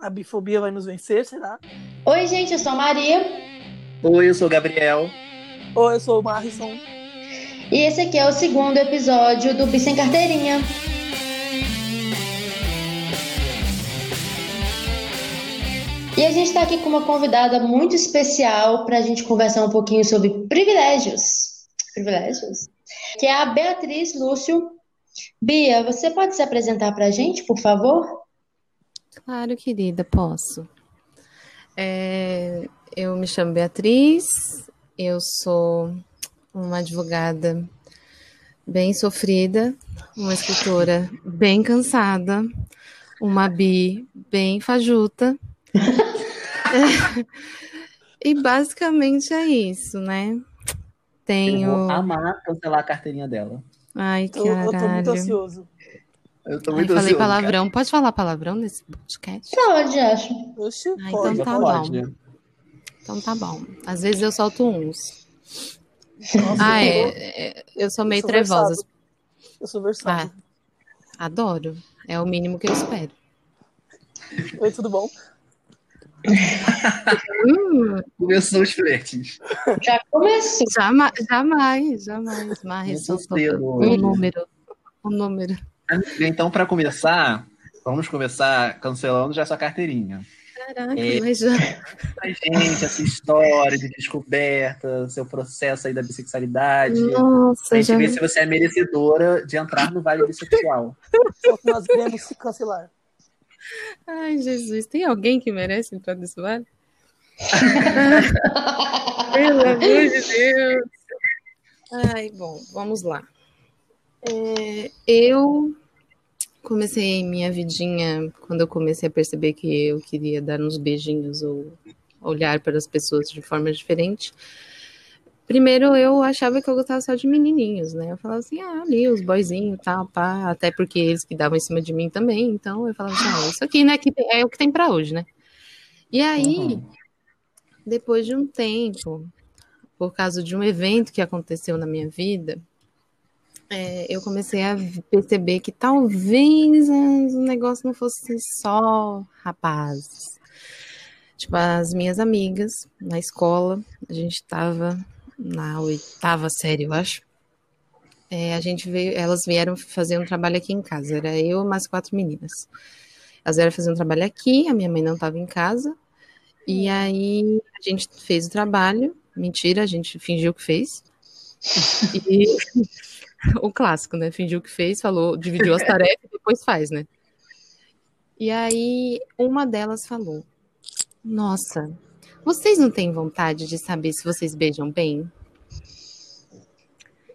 A bifobia vai nos vencer, será? Oi, gente, eu sou a Maria. Oi, eu sou o Gabriel. Oi, eu sou o Marrison. E esse aqui é o segundo episódio do Bi Sem Carteirinha. E a gente está aqui com uma convidada muito especial para a gente conversar um pouquinho sobre privilégios. Privilégios? Que é a Beatriz Lúcio. Bia, você pode se apresentar para a gente, por favor? Claro, querida, posso. É, eu me chamo Beatriz, eu sou uma advogada bem sofrida, uma escritora bem cansada, uma bi bem fajuta. e basicamente é isso, né? Tenho. Eu vou amar cancelar a carteirinha dela. Ai, que Eu, eu tô muito ansioso. Eu tô Ai, muito falei ansioso, palavrão. Pode falar palavrão nesse podcast? Pode, acho. Oxi, Ah, pode. então cara. tá Pode. bom. Então tá bom. Às vezes eu solto uns. Nossa, Ah, eu, é, é, eu sou meio sou trevosa. versado. eu sou versátil. Adoro. É o mínimo que eu espero. Oi, tudo bom? Hum, Começou os flertes. Já começou. jamais, jamais, jamais. Mas um número. Um número. Então, para começar, vamos começar cancelando já sua carteirinha. Caraca, É. mas já. Pra gente, essa história de descoberta, seu processo aí da bissexualidade. Nossa, Pra gente já. ver se você é merecedora de entrar no Vale Bissexual. Só que nós queremos se cancelar. Ai, Jesus, tem alguém que merece entrar nesse vale? Pelo amor de Deus. Ai, bom, vamos lá. É, eu comecei minha vidinha quando eu comecei a perceber que eu queria dar uns beijinhos ou olhar para as pessoas de forma diferente. Primeiro eu achava que eu gostava só de menininhos, né? Eu falava assim, ah, ali os boyzinhos, tal, pá, até porque eles que davam em cima de mim também, então eu falava assim, ah, isso aqui, né, que é o que tem para hoje, né? E aí, Uhum. depois de um tempo, por causa de um evento que aconteceu na minha vida, é, eu comecei a perceber que talvez o negócio não fosse só rapazes. Tipo, as minhas amigas na escola, a gente tava na oitava série, eu acho. É, a gente veio, elas vieram fazer um trabalho aqui em casa. Era eu mais quatro meninas. Elas vieram fazer um trabalho aqui, a minha mãe não estava em casa. E aí a gente fez o trabalho. Mentira, a gente fingiu que fez. E o clássico, né? Fingiu que fez, falou, dividiu as tarefas e depois faz, né? E aí uma delas falou: Nossa, vocês não têm vontade de saber se vocês beijam bem?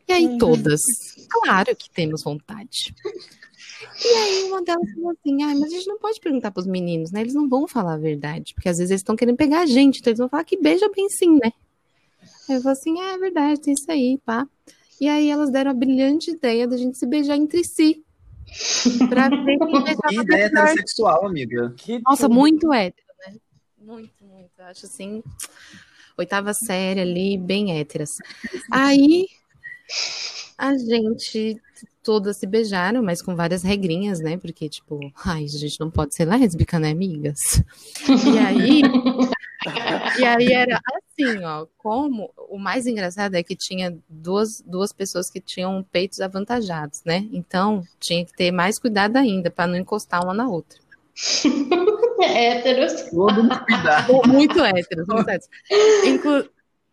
E aí todas, claro que temos vontade. E aí uma delas falou assim, ai, mas a gente não pode perguntar pros meninos, né? Eles não vão falar a verdade, porque às vezes eles estão querendo pegar a gente, então eles vão falar que beija bem sim, né? Aí eu falei assim, é, é verdade, tem isso aí, pá. E aí elas deram a brilhante ideia da gente se beijar entre si. Pra ver quem Que ideia heterossexual, amiga. Que Nossa, tudo. muito hétero, né? Muito, muito. Eu Acho assim, oitava série ali, bem héteras. Aí a gente todas se beijaram, mas com várias regrinhas, né? Porque, tipo, ai, a gente não pode ser lésbica, né, amigas? E aí. E aí era assim, ó, como o mais engraçado é que tinha duas, duas pessoas que tinham peitos avantajados, né? Então tinha que ter mais cuidado ainda para não encostar uma na outra. Héteros. Todo mundo cuidado. Muito héteros, muito héteros. Inclu-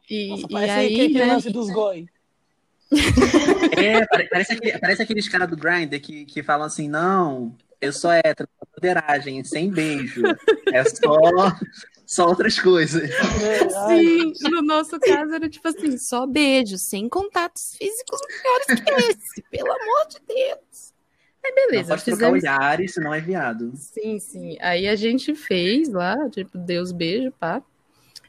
E, Nossa, e parece aí, aquele né? lance dos goi. É, pare- parece, aquele- parece aqueles caras do Grindr que, que falam assim, não, eu sou hétero, poderagem, sem beijo. É só, só outras coisas. É, Sim, no nosso caso era tipo assim, só beijo, sem contatos físicos melhores que esse, pelo amor de Deus. Aí Não beleza, pode trocar fizemos. olhares, senão é viado. Sim, sim. Aí a gente fez lá, tipo, Deus beijo, pá.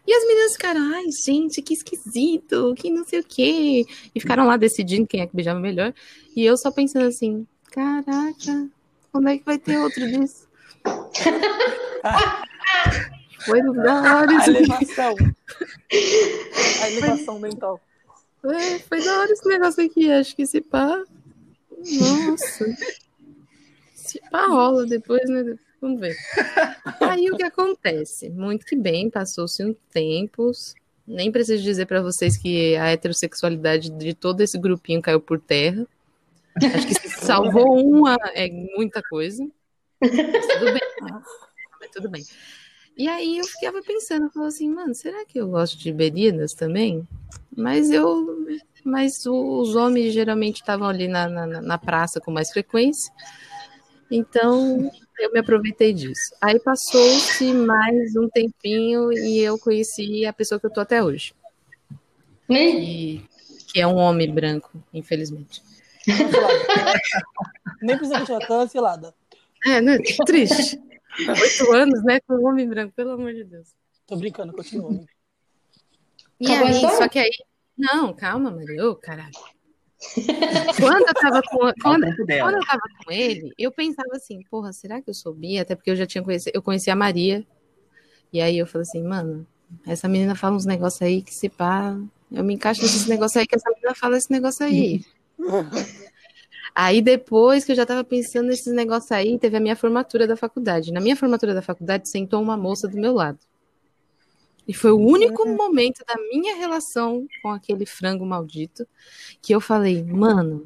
E as meninas ficaram, ai, gente, que esquisito, que não sei o quê. E ficaram lá decidindo quem é que beijava melhor. E eu só pensando assim, caraca, quando é que vai ter outro disso? Foi da hora a isso aqui. elevação. A elevação mental. É, foi da hora esse negócio aqui, acho que esse pá. Nossa. Se pá rola depois, né? Vamos ver. Aí o que acontece? Muito que bem, passou-se um tempo. Nem preciso dizer para vocês que a heterossexualidade de todo esse grupinho caiu por terra. Acho que se salvou uma é muita coisa. Mas tudo bem. Mas tudo bem. E aí eu ficava pensando, falou assim, mano, será que eu gosto de bebidas também? Mas eu, mas os homens geralmente estavam ali na, na, na praça com mais frequência, então eu me aproveitei disso. Aí passou-se mais um tempinho e eu conheci a pessoa que eu tô até hoje. E, que é um homem branco, infelizmente. Nem precisa deixar cancelada. É, né? Triste. Oito anos, né? Com um homem branco, pelo amor de Deus. Tô brincando, continua. E Acabou a aí, história? só que aí. Não, calma, Maria. Ô, caralho. Quando eu tava com. Quando, quando eu tava com ele, eu pensava assim, porra, será que eu sou bi? Até porque eu já tinha conhecido, eu conheci a Maria. E aí eu falei assim, mano, essa menina fala uns negócios aí que se pá. Eu me encaixo nesses negócios aí que essa menina fala esse negócio aí. Aí depois que eu já tava pensando nesses negócios aí, teve a minha formatura da faculdade. Na minha formatura da faculdade sentou uma moça do meu lado. E foi o único momento da minha relação com aquele frango maldito que eu falei, mano,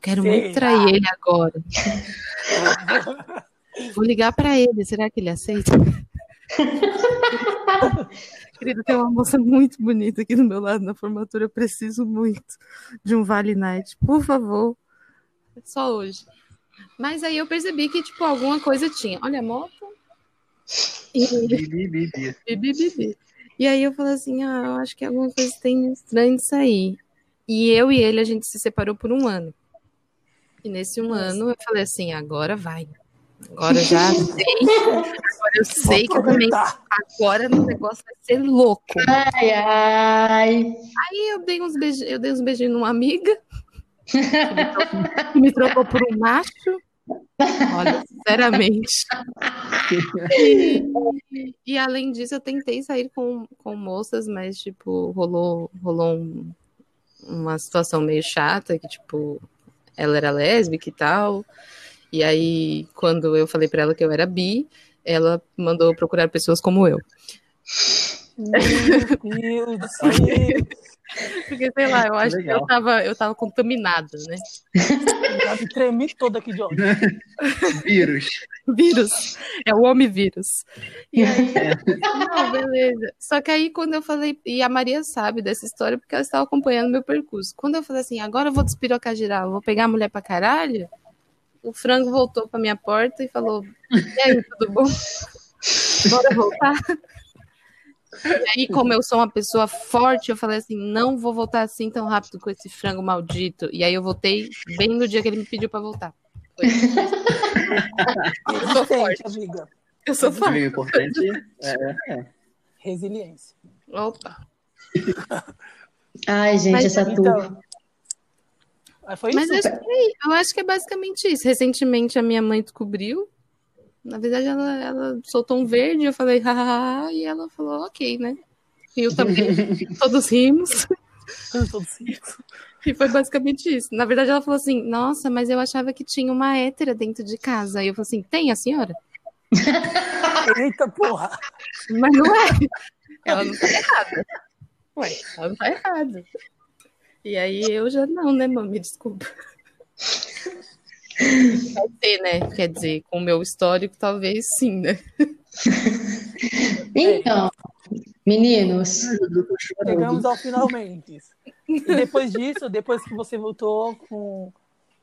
quero muito Será? trair ele agora. Vou ligar pra ele, será que ele aceita? Querido, tem uma moça muito bonita aqui do meu lado na formatura. Eu preciso muito de um Vale Night. Por favor. Só hoje. Mas aí eu percebi que, tipo, alguma coisa tinha. Olha a moto. E, Bi, bi, bi, bi. bi, bi, bi, bi. e aí eu falei assim: ah, eu acho que alguma coisa tem estranho nisso aí. E eu e ele, a gente se separou por um ano. E nesse um ano eu falei assim: agora vai. Agora já sei. Agora eu sei que eu também. Agora o negócio vai ser louco. Ai, ai. Aí eu dei uns beijinhos, eu dei uns beijinhos numa amiga. que me trocou por um macho. Olha, sinceramente. E, além disso, eu tentei sair com, com moças, mas, tipo, rolou, rolou um- uma situação meio chata, que, tipo, ela era lésbica e tal. E aí, quando eu falei pra ela que eu era bi, ela mandou procurar pessoas como eu. Meu Deus do céu. Porque, sei lá, eu acho que Legal. eu tava, eu tava contaminada, né? Já me tremi toda aqui de ódio. Vírus. Vírus. É o homem vírus. E aí, não, beleza. Só que aí, quando eu falei, e a Maria sabe dessa história, porque ela estava acompanhando meu percurso. Quando eu falei assim, agora eu vou despirocar geral, vou pegar a mulher pra caralho, o frango voltou pra minha porta e falou: E aí, tudo bom? Bora voltar? E aí, como eu sou uma pessoa forte, eu falei assim: não vou voltar assim tão rápido com esse frango maldito. E aí eu voltei bem no dia que ele me pediu pra voltar. Foi. Eu sou forte. Amiga. Eu sou forte. O importante é, é. Resiliência. Opa. Ai, gente, Mas, essa turma. Então, aí foi Mas isso? acho que, é, eu acho que é basicamente isso. Recentemente a minha mãe descobriu. Na verdade, ela, ela soltou um verde, eu falei, hahaha, e ela falou, ok, né? E eu também, todos rimos. Todos cinco. E foi basicamente isso. Na verdade, ela falou assim, nossa, mas eu achava que tinha uma hétera dentro de casa. Aí eu falei assim, tem a senhora? Eita porra. Mas não é. Ela não tá errada. Ué, ela não tá errada. E aí eu já não, né, mami? Desculpa. Vai ter, né? Quer dizer, com o meu histórico, talvez sim, né? Então, meninos, Chegamos ao finalmente. E depois disso, depois que você voltou com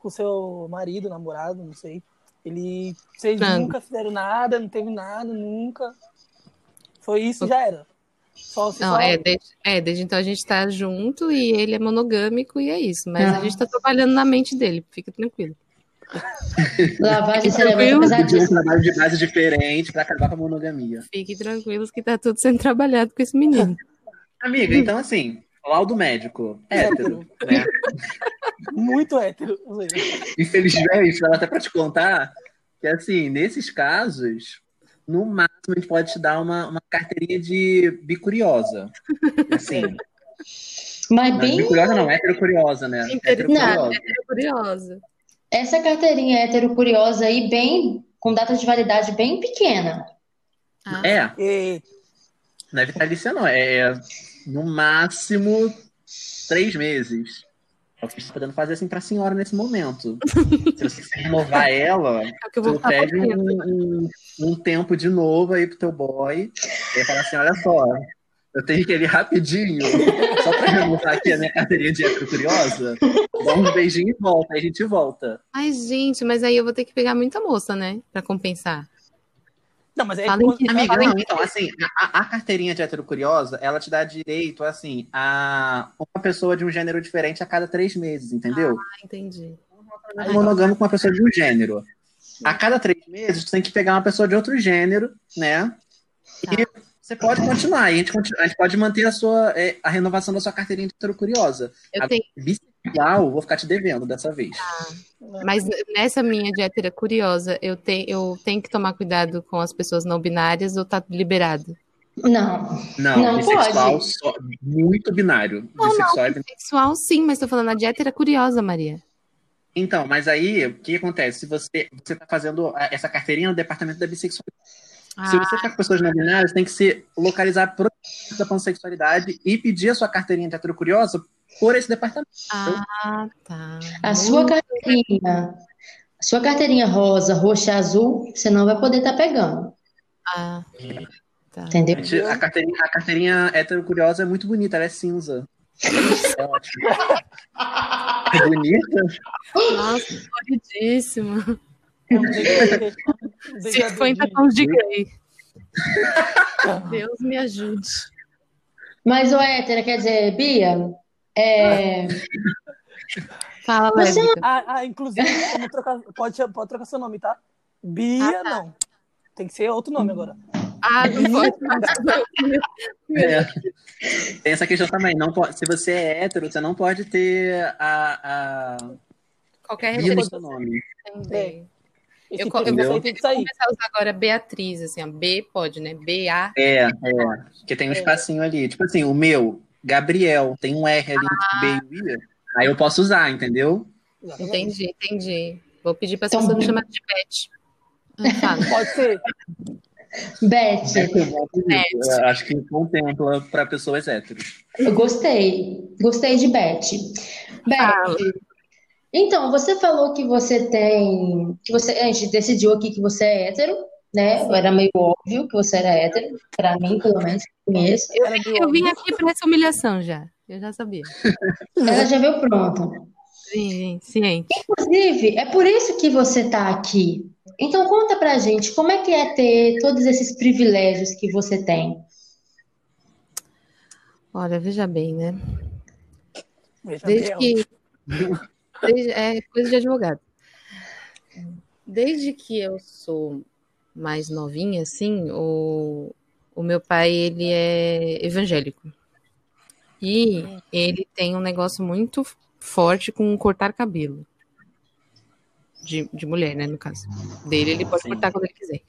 o seu marido, namorado, não sei, ele, vocês Frango. nunca fizeram nada, não teve nada, nunca. Foi isso, já era. Só, Não, só... é desde, é, desde então a gente tá junto e ele é monogâmico e é isso. Mas a Ah. gente tá trabalhando na mente dele, fica tranquilo. Lavagem cerebral. Pediu um pesadíssima. trabalho de base diferente pra acabar com a monogamia. Fiquem tranquilos que tá tudo sendo trabalhado com esse menino. Amiga, então assim, laudo médico, hétero, né? Muito hétero. Infelizmente, ela até pra te contar que, assim, nesses casos, no máximo a gente pode te dar uma, uma carteirinha de bicuriosa. Assim, Mas bem, bicuriosa não, hétero-curiosa, né? Hétero-curiosa. É curiosa. Essa carteirinha hétero curiosa aí, bem, com data de validade bem pequena. Ah, É, E, não é vitalícia, não. É, é no máximo três meses. É o que você está podendo fazer assim pra senhora nesse momento. Se você quiser renovar ela, é tu pede um, um, um tempo de novo aí pro teu boy. E aí fala assim: olha só, eu tenho que ir rapidinho, só pra renovar aqui a minha carteirinha de época curiosa. Dá um beijinho e volta, aí a gente volta. Ai, gente, mas aí eu vou ter que pegar muita moça, né? Pra compensar. não, mas é Falem que- Amiga, não, então, assim, a, a carteirinha de hétero curiosa, ela te dá direito, assim, a uma pessoa de um gênero diferente a cada três meses, entendeu? Ah, entendi. um monogâmico com uma pessoa de um gênero. A cada três meses, tu tem que pegar uma pessoa de outro gênero, né? E você pode continuar. E a gente, continua- a gente pode manter a sua é, a renovação da sua carteirinha de hétero curiosa. Eu A tenho, bissexual, vou ficar te devendo dessa vez. mas nessa minha hétera curiosa, eu, tenho eu tenho que tomar cuidado com as pessoas não binárias ou tá liberado? Não, Não, Não bissexual, pode. só- muito binário. Não, bissexual é Sexual, sim, mas tô falando a hétera curiosa, Maria. Então, mas aí, o que acontece? Se você você está fazendo essa carteirinha no departamento da bissexualidade. Se Ah, você ficar com pessoas não binárias, tem que se localizar pro departamento da pansexualidade e pedir a sua carteirinha de heterocuriosa por esse departamento. ah, tá. a sua carteirinha, a sua carteirinha rosa, roxa, azul, você não vai poder estar pegando, Ah, tá. entendeu? A, gente- a carteirinha, a carteirinha heterocuriosa é muito bonita, ela é cinza. É ótimo. É bonita? Nossa, coloridíssimo. É um degradê- um degradê 50 de- tons de grey. Deus me ajude. Mas o hétero, quer dizer, Bia, é, Fala, Você-. Ah, ah, inclusive, trocar- pode, pode trocar seu nome, tá? Bia, Ah, tá. não. Tem que ser outro nome agora. Ah, não pode. É. Tem essa questão também. Não pode, se você é hétero, você não pode ter a, a Qualquer referência nome. também. Esse Eu eu vou- começar a usar agora Beatriz, assim, ó. B pode, né? B-A. É, é. Porque tem um É. espacinho ali. Tipo assim, o meu, Gabriel, tem um R ali entre B e I. Aí eu posso usar, entendeu? Entendi, entendi. Vou pedir para as Então- pessoas me chamarem de Beth. Ah. Pode ser. Beth, Eu acho que contempla para pessoas héteros. eu gostei, gostei de Beth. Beth, então, você falou que você tem, que você, a gente decidiu aqui que você é hétero, né? Era meio óbvio que você era hétero, pra mim, pelo menos, que eu conheço. Eu, eu vim aqui para essa humilhação já. Eu já sabia. Ela já veio pronta. Sim, sim, ciente. Inclusive, é por isso que você tá aqui. Então, conta pra gente, como é que é ter todos esses privilégios que você tem? Olha, veja bem, né? Veja Desde bem, que. desde- é coisa de advogado. Desde que eu sou mais novinha, assim, o, o meu pai, ele é evangélico. E ele tem um negócio muito forte com cortar cabelo. De, de mulher, né, no caso. Dele, ele pode Sim. cortar quando ele quiser.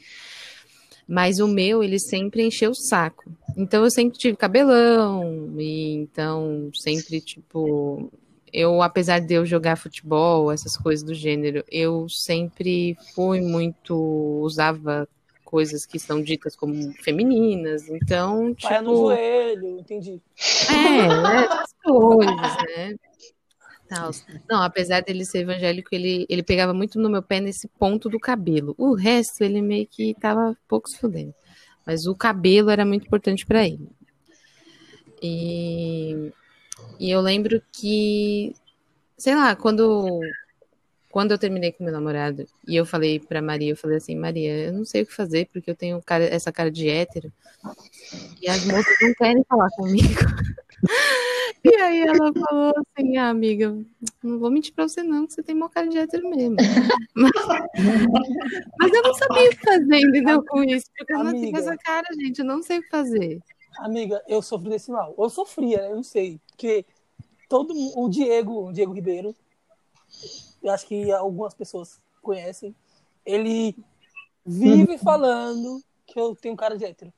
Mas o meu, ele sempre encheu o saco. Então, eu sempre tive cabelão, e então, sempre, tipo, eu, apesar de eu jogar futebol, essas coisas do gênero, eu sempre fui muito, usava coisas que são ditas como femininas, então, Paia no tipo, joelho, entendi. é, né, essas coisas, né? Não, apesar dele ser evangélico, ele, ele pegava muito no meu pé nesse ponto do cabelo. O resto, ele meio que tava pouco se fudendo. Mas o cabelo era muito importante para ele. E, e eu lembro que, sei lá, quando, quando eu terminei com meu namorado e eu falei pra Maria, eu falei assim, Maria, eu não sei o que fazer porque eu tenho cara, essa cara de hétero e as moças não querem falar comigo. E aí ela falou assim, ah, amiga, não vou mentir pra você não, que você tem mó cara de hétero mesmo. Mas, mas eu não sabia o que fazer, entendeu, com isso. Porque eu com Amiga. essa cara, gente, eu não sei o que fazer. Amiga, eu sofro desse mal. Eu sofria, né? Eu não sei. Porque todo o Diego, o Diego Ribeiro, eu acho que algumas pessoas conhecem, ele vive falando que eu tenho cara de hétero.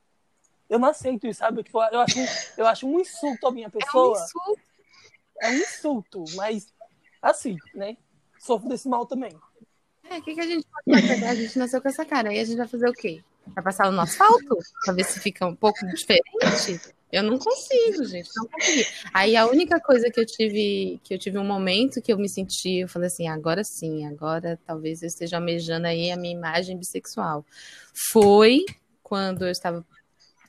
Eu não aceito isso, sabe? Tipo, eu acho, eu acho um insulto à minha É um pessoa. insulto. É um insulto, mas assim, né? Sofro desse mal também. É, o que, que a gente pode fazer? A gente nasceu com essa cara. Aí a gente vai fazer o quê? Vai passar no asfalto? Pra ver se fica um pouco diferente? Eu não consigo, gente, não consegui. Aí a única coisa que eu tive, que eu tive um momento que eu me senti, eu falei assim, agora sim, agora talvez eu esteja almejando aí a minha imagem bissexual. Foi quando eu estava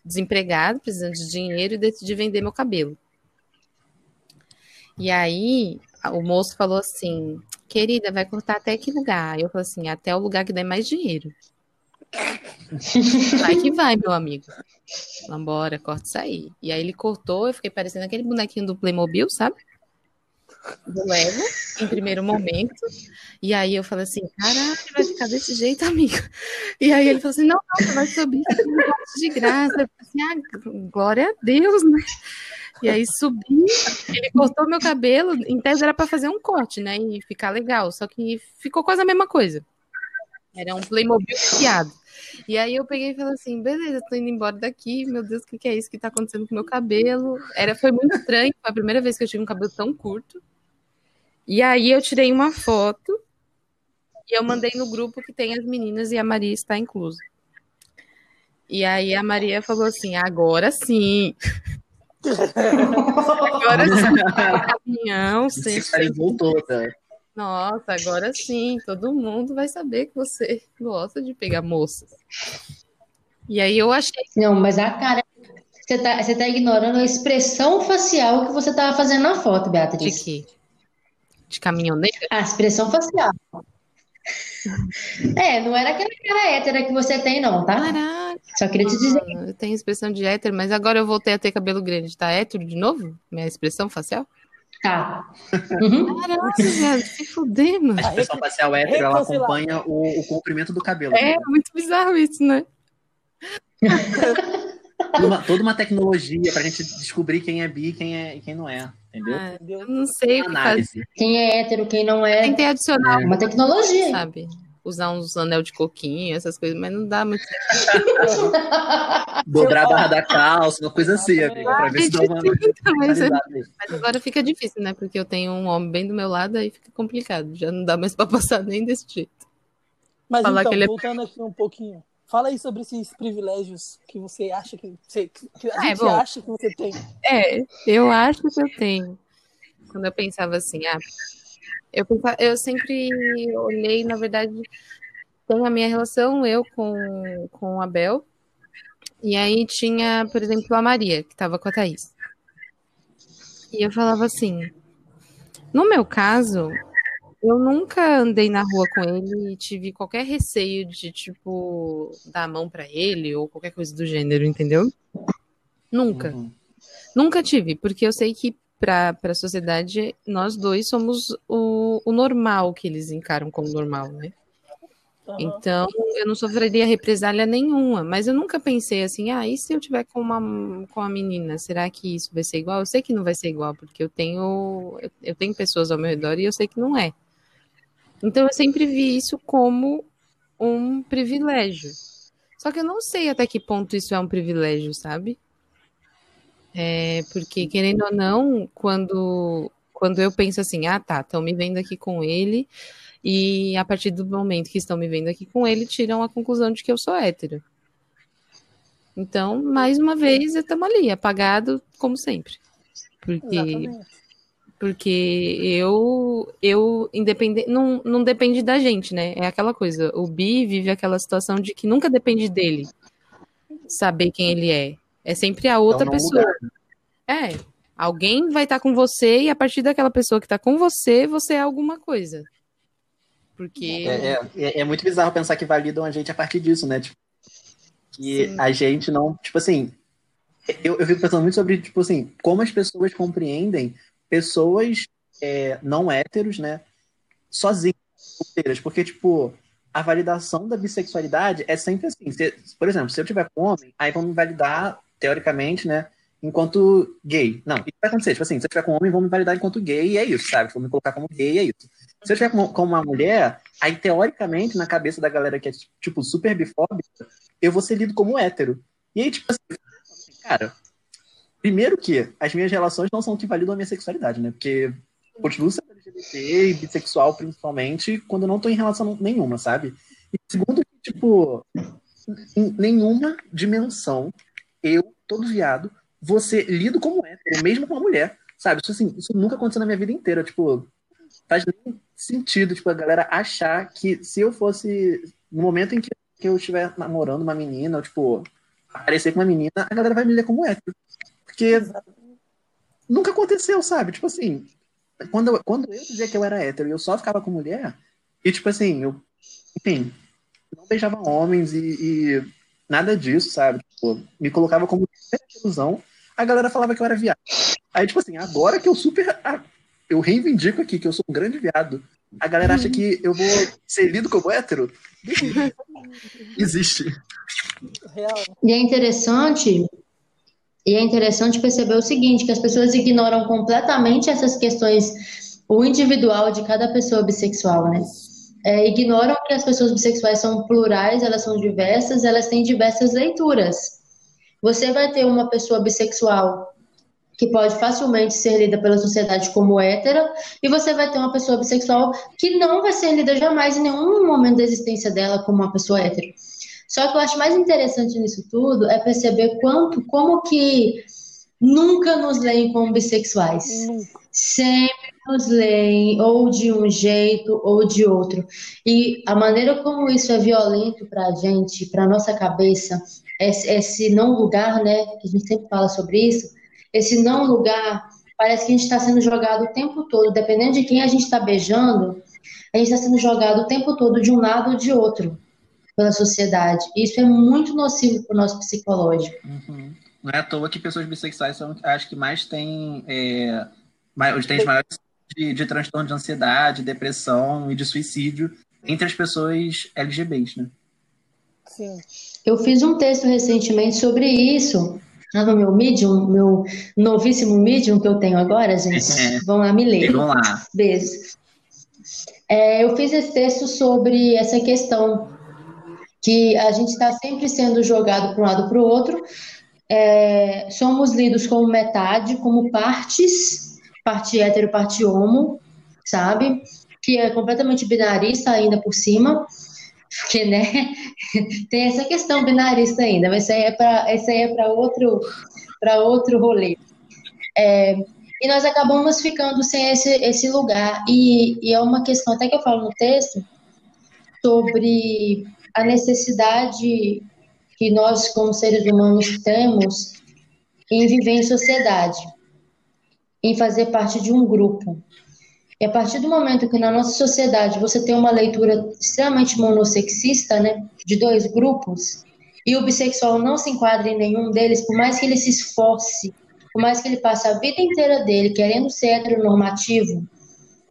desempregado, precisando de dinheiro e decidi vender meu cabelo. E aí o moço falou assim, querida, vai cortar até que lugar? Eu falei assim, até o lugar que der mais dinheiro. Vai que vai, meu amigo. Vambora, corta isso aí. E aí ele cortou, eu fiquei parecendo aquele bonequinho do Playmobil, sabe? Do Lego, em primeiro momento. E aí eu falei assim, caraca, vai ficar desse jeito, amigo. E aí ele falou assim, não, não, você vai subir de graça. Eu falei assim, ah, glória a Deus, né? E aí subi, ele cortou meu cabelo, em tese era para fazer um corte, né? E ficar legal, só que ficou quase a mesma coisa. Era um Playmobil piado. E aí eu peguei e falei assim, beleza, tô indo embora daqui, meu Deus, o que, que é isso que tá acontecendo com o meu cabelo? Era, foi muito estranho, foi a primeira vez que eu tive um cabelo tão curto. E aí eu tirei uma foto e eu mandei no grupo que tem as meninas e a Maria está inclusa. E aí a Maria falou assim, agora sim. agora sim, caminhão, sempre. voltou, tá? Nossa, agora sim, todo mundo vai saber que você gosta de pegar moças. E aí eu achei. Não, mas a cara. Você tá, você tá ignorando a expressão facial que você tava fazendo na foto, Beatriz. De quê? De caminhoneiro? A expressão facial. É, não era aquela cara hétera que você tem, não, tá? Caraca. Só queria te dizer. Eu tenho expressão de hétero, mas agora eu voltei a ter cabelo grande. Tá hétero de novo? Minha expressão facial? Tá. Uhum. Caraca, velho, se fuder, mano. A expressão facial hétero, ela acompanha o, o comprimento do cabelo. É, né? muito bizarro isso, né? Toda uma, toda uma tecnologia pra gente descobrir quem é bi e quem, é, quem não é. Entendeu? Ah, eu não sei o que fazer. Análise. Quem é hétero, quem não é. Tentei adicionar Uma tecnologia. sabe? Usar uns anel de coquinho, essas coisas, mas não dá muito. Dobrar a barra da calça, uma coisa assim, amiga, pra ver se dá uma. mas, qualidade. mas agora fica difícil, né? Porque eu tenho um homem bem do meu lado, aí fica complicado. Já não dá mais pra passar nem desse jeito. Mas Falar então, que ele é- voltando aqui um pouquinho. Fala aí sobre esses privilégios que você acha que, você, que a É, gente bom. acha que você tem. É, eu acho que eu tenho. Quando eu pensava assim, ah, eu, eu sempre olhei, na verdade, tem a minha relação, eu com, com o Abel, e aí tinha, por exemplo, a Maria, que estava com a Thaís. E eu falava assim, no meu caso, eu nunca andei na rua com ele e tive qualquer receio de, tipo, dar a mão pra ele ou qualquer coisa do gênero, entendeu? Nunca. Uhum. Nunca tive, porque eu sei que para a sociedade nós dois somos o, o normal que eles encaram como normal, né? Então eu não sofreria represália nenhuma, mas eu nunca pensei assim, ah, e se eu tiver com uma com a menina, será que isso vai ser igual? Eu sei que não vai ser igual, porque eu tenho eu, eu tenho pessoas ao meu redor e eu sei que não é. Então eu sempre vi isso como um privilégio. Só que eu não sei até que ponto isso é um privilégio, sabe? É, porque, querendo ou não, quando, quando eu penso assim, ah, tá, estão me vendo aqui com ele, e a partir do momento que estão me vendo aqui com ele, tiram a conclusão de que eu sou hétero. Então, mais uma vez, estamos ali, apagado, como sempre. Porque, Exatamente. porque eu, eu independente, não, não depende da gente, né? É aquela coisa, o Bi vive aquela situação de que nunca depende dele saber quem ele é. É sempre a outra Então, pessoa. lugar. É, alguém vai estar com você e a partir daquela pessoa que está com você, você é alguma coisa. Porque É, é- é- é muito bizarro pensar que validam a gente a partir disso, né? Tipo, que Sim. a gente não. Tipo assim. Eu, eu fico pensando muito sobre, tipo assim, como as pessoas compreendem pessoas é, não héteros, né? Sozinhas, solteiras. Porque, tipo, a validação da bissexualidade é sempre assim. Se- por exemplo, se eu tiver com homem, aí vão me validar, teoricamente, né? Enquanto gay. Não, isso vai acontecer. Tipo assim, se eu tiver com homem, vão me validar enquanto gay e é isso, sabe? Vão me colocar como gay e é isso. Se eu tiver com, com uma mulher, aí teoricamente, na cabeça da galera que é, tipo, super bifóbica, eu vou ser lido como hétero. E aí, tipo assim, cara, primeiro que as minhas relações não são que validam a minha sexualidade, né? Porque continuo sendo LGBT e bissexual, principalmente, quando eu não tô em relação nenhuma, sabe? E segundo, tipo, nenhuma dimensão, eu, todo viado, você lido como hétero, mesmo com uma mulher, sabe? Isso, assim, isso nunca aconteceu na minha vida inteira, tipo, faz nem sentido, tipo, a galera achar que se eu fosse, no momento em que, que eu estiver namorando uma menina, ou, tipo, aparecer com uma menina, a galera vai me ler como hétero. Porque nunca aconteceu, sabe? Tipo assim, quando eu, quando eu dizia que eu era hétero e eu só ficava com mulher, e tipo assim, eu, enfim, não beijava homens e, e nada disso, sabe? Tipo, me colocava como ilusão, a galera falava que eu era viado. Aí, tipo assim, agora que eu super. Eu reivindico aqui que eu sou um grande viado. A galera acha que eu vou ser lido como hétero? Existe. E é interessante e é interessante perceber o seguinte, que as pessoas ignoram completamente essas questões, o individual de cada pessoa bissexual, né? É, ignoram que as pessoas bissexuais são plurais, elas são diversas, elas têm diversas leituras. Você vai ter uma pessoa bissexual que pode facilmente ser lida pela sociedade como hétera, e você vai ter uma pessoa bissexual que não vai ser lida jamais em nenhum momento da existência dela como uma pessoa hétero. Só que eu acho mais interessante nisso tudo é perceber quanto, como que nunca nos leem como bissexuais. Sempre nos leem ou de um jeito ou de outro. E a maneira como isso é violento para a gente, para nossa cabeça, esse, esse não lugar, né? Que a gente sempre fala sobre isso. Esse não lugar parece que a gente está sendo jogado o tempo todo, dependendo de quem a gente está beijando, a gente está sendo jogado o tempo todo de um lado ou de outro pela sociedade. Isso é muito nocivo para o nosso psicológico. Uhum. Não é à toa que pessoas bissexuais são as que mais têm, é, mais, têm os maiores de, de transtorno de ansiedade, depressão e de suicídio entre as pessoas LGBTs, né? Sim. Eu fiz um texto recentemente sobre isso no meu Medium, meu novíssimo Medium que eu tenho agora, gente. É. Vão lá me ler. Vão lá. Beijos. É, eu fiz esse texto sobre essa questão que a gente está sempre sendo jogado para um lado para o outro. É, somos lidos como metade, como partes, parte hétero, parte homo, sabe? Que é completamente binarista ainda por cima, porque, né, tem essa questão binarista ainda, mas isso aí é para é outro outro rolê. É, e nós acabamos ficando sem esse, esse lugar. E, e é uma questão, até que eu falo no texto, sobre a necessidade que nós, como seres humanos, temos em viver em sociedade, em fazer parte de um grupo. E a partir do momento que na nossa sociedade você tem uma leitura extremamente monossexista, né, de dois grupos, e o bissexual não se enquadra em nenhum deles, por mais que ele se esforce, por mais que ele passe a vida inteira dele querendo ser heteronormativo,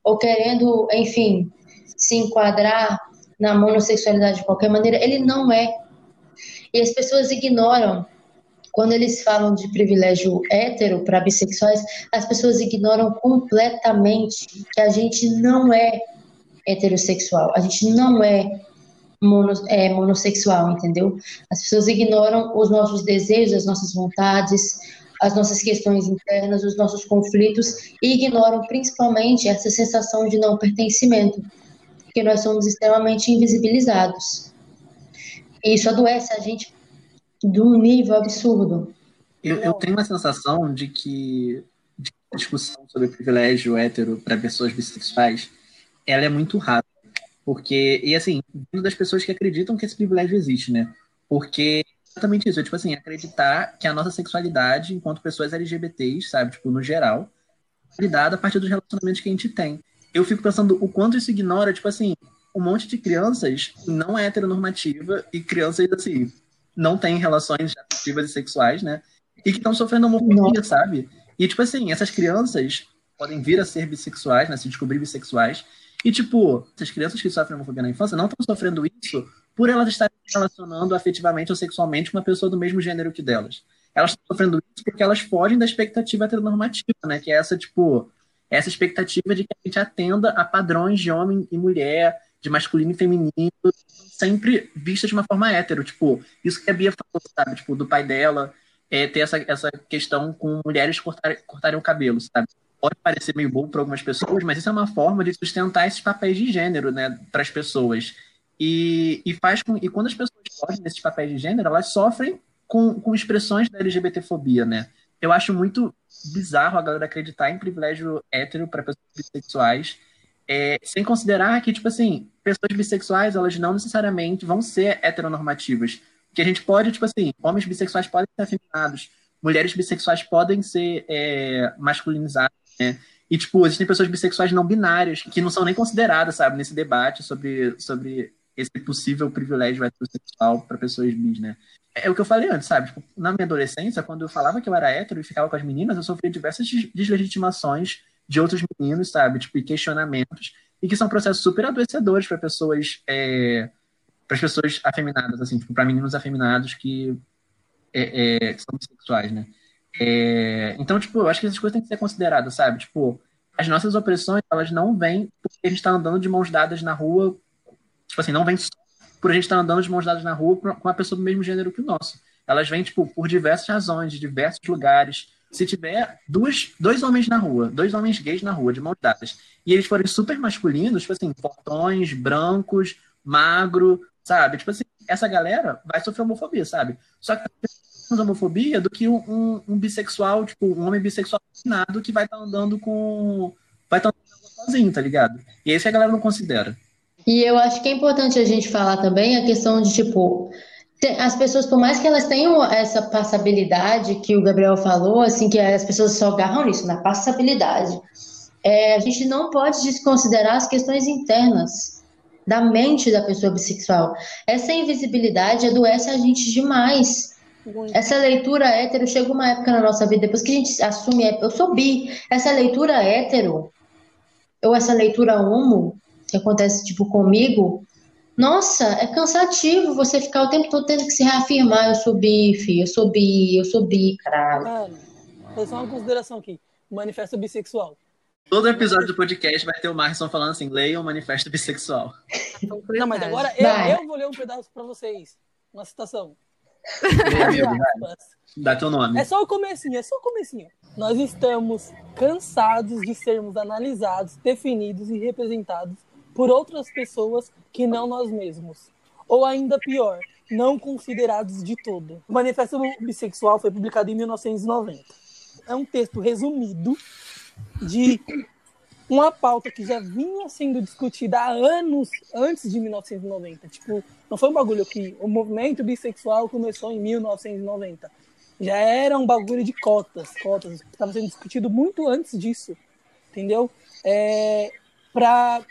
ou querendo, enfim, se enquadrar na monossexualidade de qualquer maneira, ele não é. E as pessoas ignoram. Quando eles falam de privilégio hétero para bissexuais, as pessoas ignoram completamente que a gente não é heterossexual, a gente não é, mono, é monossexual, entendeu? As pessoas ignoram os nossos desejos, as nossas vontades, as nossas questões internas, os nossos conflitos e ignoram principalmente essa sensação de não pertencimento porque nós somos extremamente invisibilizados. Isso adoece a gente de um nível absurdo. Eu, eu tenho uma sensação de que de a discussão sobre privilégio hétero para pessoas bissexuais, ela é muito rara. Porque, e assim, vindo das pessoas que acreditam que esse privilégio existe, né? Porque exatamente isso, é, tipo assim, acreditar que a nossa sexualidade, enquanto pessoas LGBTs, sabe, tipo, no geral, é validada a partir dos relacionamentos que a gente tem eu fico pensando o quanto isso ignora, tipo assim, um monte de crianças não é heteronormativa e crianças, assim, não têm relações afetivas e sexuais, né? E que estão sofrendo homofobia, não. sabe? E, tipo assim, essas crianças podem vir a ser bissexuais, né? Se descobrir bissexuais. E, tipo, essas crianças que sofrem homofobia na infância não estão sofrendo isso por elas estarem se relacionando afetivamente ou sexualmente com uma pessoa do mesmo gênero que delas. Elas estão sofrendo isso porque elas fogem da expectativa heteronormativa, né? Que é essa, tipo, essa expectativa de que a gente atenda a padrões de homem e mulher, de masculino e feminino, sempre vistas de uma forma hétero. Tipo, isso que a Bia falou, sabe? Tipo, do pai dela é, ter essa, essa questão com mulheres cortarem, cortarem o cabelo, sabe? pode parecer meio bobo para algumas pessoas, mas isso é uma forma de sustentar esses papéis de gênero, né, para as pessoas. E, e faz com, e quando as pessoas fogem desses papéis de gênero, elas sofrem com, com expressões da LGBTfobia, né? Eu acho muito bizarro a galera acreditar em privilégio hétero para pessoas bissexuais, é, sem considerar que, tipo assim, pessoas bissexuais, elas não necessariamente vão ser heteronormativas. Que a gente pode, tipo assim, homens bissexuais podem ser afeminados, mulheres bissexuais podem ser é, masculinizadas, né? E, tipo, existem pessoas bissexuais não binárias que não são nem consideradas, sabe, nesse debate sobre, sobre esse possível privilégio heterossexual para pessoas bis, né? É o que eu falei antes, sabe? Tipo, na minha adolescência, quando eu falava que eu era hétero e ficava com as meninas, eu sofria diversas deslegitimações de outros meninos, sabe? Tipo, questionamentos. E que são processos super adoecedores para pessoas. É, para as pessoas afeminadas, assim, tipo, para meninos afeminados que, é, é, são bissexuais, né? É, então, tipo, eu acho que essas coisas têm que ser consideradas, sabe? Tipo, as nossas opressões, elas não vêm porque a gente está andando de mãos dadas na rua. Tipo assim, não vem por a gente estar andando de mãos dadas na rua com uma pessoa do mesmo gênero que o nosso. Elas vêm, tipo, por diversas razões, de diversos lugares. Se tiver duas, dois homens na rua, dois homens gays na rua, de mãos dadas, e eles forem super masculinos, tipo assim, fortões, brancos, magro, sabe? Tipo assim, essa galera vai sofrer homofobia, sabe? Só que menos homofobia do que um, um, um, bissexual, tipo, um homem bissexual assinado que vai estar tá andando com. Vai estar tá andando sozinho, tá ligado? E é isso que a galera não considera. E eu acho que é importante a gente falar também a questão de, tipo, as pessoas, por mais que elas tenham essa passabilidade que o Gabriel falou, assim, que as pessoas só agarram nisso, na passabilidade, é, a gente não pode desconsiderar as questões internas da mente da pessoa bissexual. Essa invisibilidade adoece a gente demais. Essa leitura hétero chega uma época na nossa vida, depois que a gente assume, eu sou bi, essa leitura hétero, ou essa leitura homo, que acontece tipo comigo, nossa, é cansativo você ficar o tempo todo tendo que se reafirmar, eu sou bife, eu sou bi, eu sou bi, caralho. Mano, vou só uma consideração aqui. Manifesto bissexual. Todo episódio do podcast vai ter o Marson falando assim, leia o manifesto bissexual. Não, mas agora eu, eu, vou ler um pedaço pra vocês. Uma citação. Dá teu nome. É só o comecinho, é só o comecinho. Nós estamos cansados de sermos analisados, definidos e representados por outras pessoas que não nós mesmos. Ou ainda pior, não considerados de todo. O Manifesto Bissexual foi publicado em 1990. É um texto resumido de uma pauta que já vinha sendo discutida há anos antes de 1990. Tipo, não foi um bagulho que o movimento bissexual começou em 1990. Já era um bagulho de cotas, cotas estava sendo discutido muito antes disso, entendeu? É, para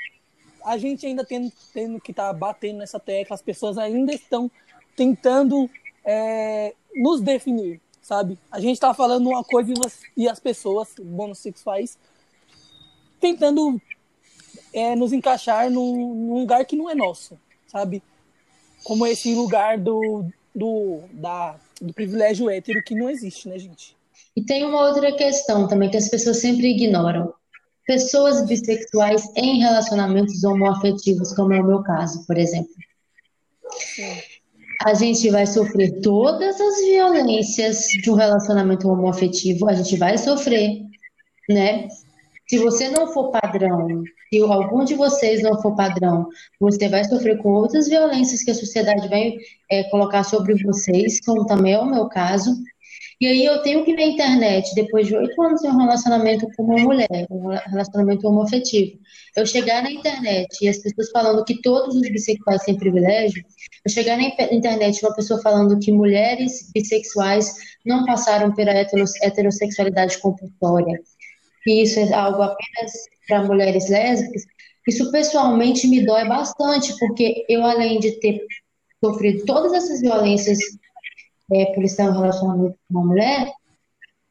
a gente ainda tendo, tendo que estar tá batendo nessa tecla, as pessoas ainda estão tentando é, nos definir, sabe? A gente está falando uma coisa e as pessoas, monossexuais, tentando é, nos encaixar num, num, lugar que não é nosso, sabe? Como esse lugar do, do, da, do privilégio hétero que não existe, né, gente? E tem uma outra questão também que as pessoas sempre ignoram pessoas bissexuais em relacionamentos homoafetivos, como é o meu caso, por exemplo. A gente vai sofrer todas as violências de um relacionamento homoafetivo, a gente vai sofrer, né? Se você não for padrão, se algum de vocês não for padrão, você vai sofrer com outras violências que a sociedade vai é, colocar sobre vocês, como também é o meu caso. E aí eu tenho que ir na internet, depois de oito anos de um relacionamento com uma mulher, um relacionamento homoafetivo, eu chegar na internet e as pessoas falando que todos os bissexuais têm privilégio, eu chegar na internet uma pessoa falando que mulheres bissexuais não passaram pela heterossexualidade compulsória, que isso é algo apenas para mulheres lésbicas, isso pessoalmente me dói bastante, porque eu, além de ter sofrido todas essas violências é, por estar em relacionamento com uma mulher,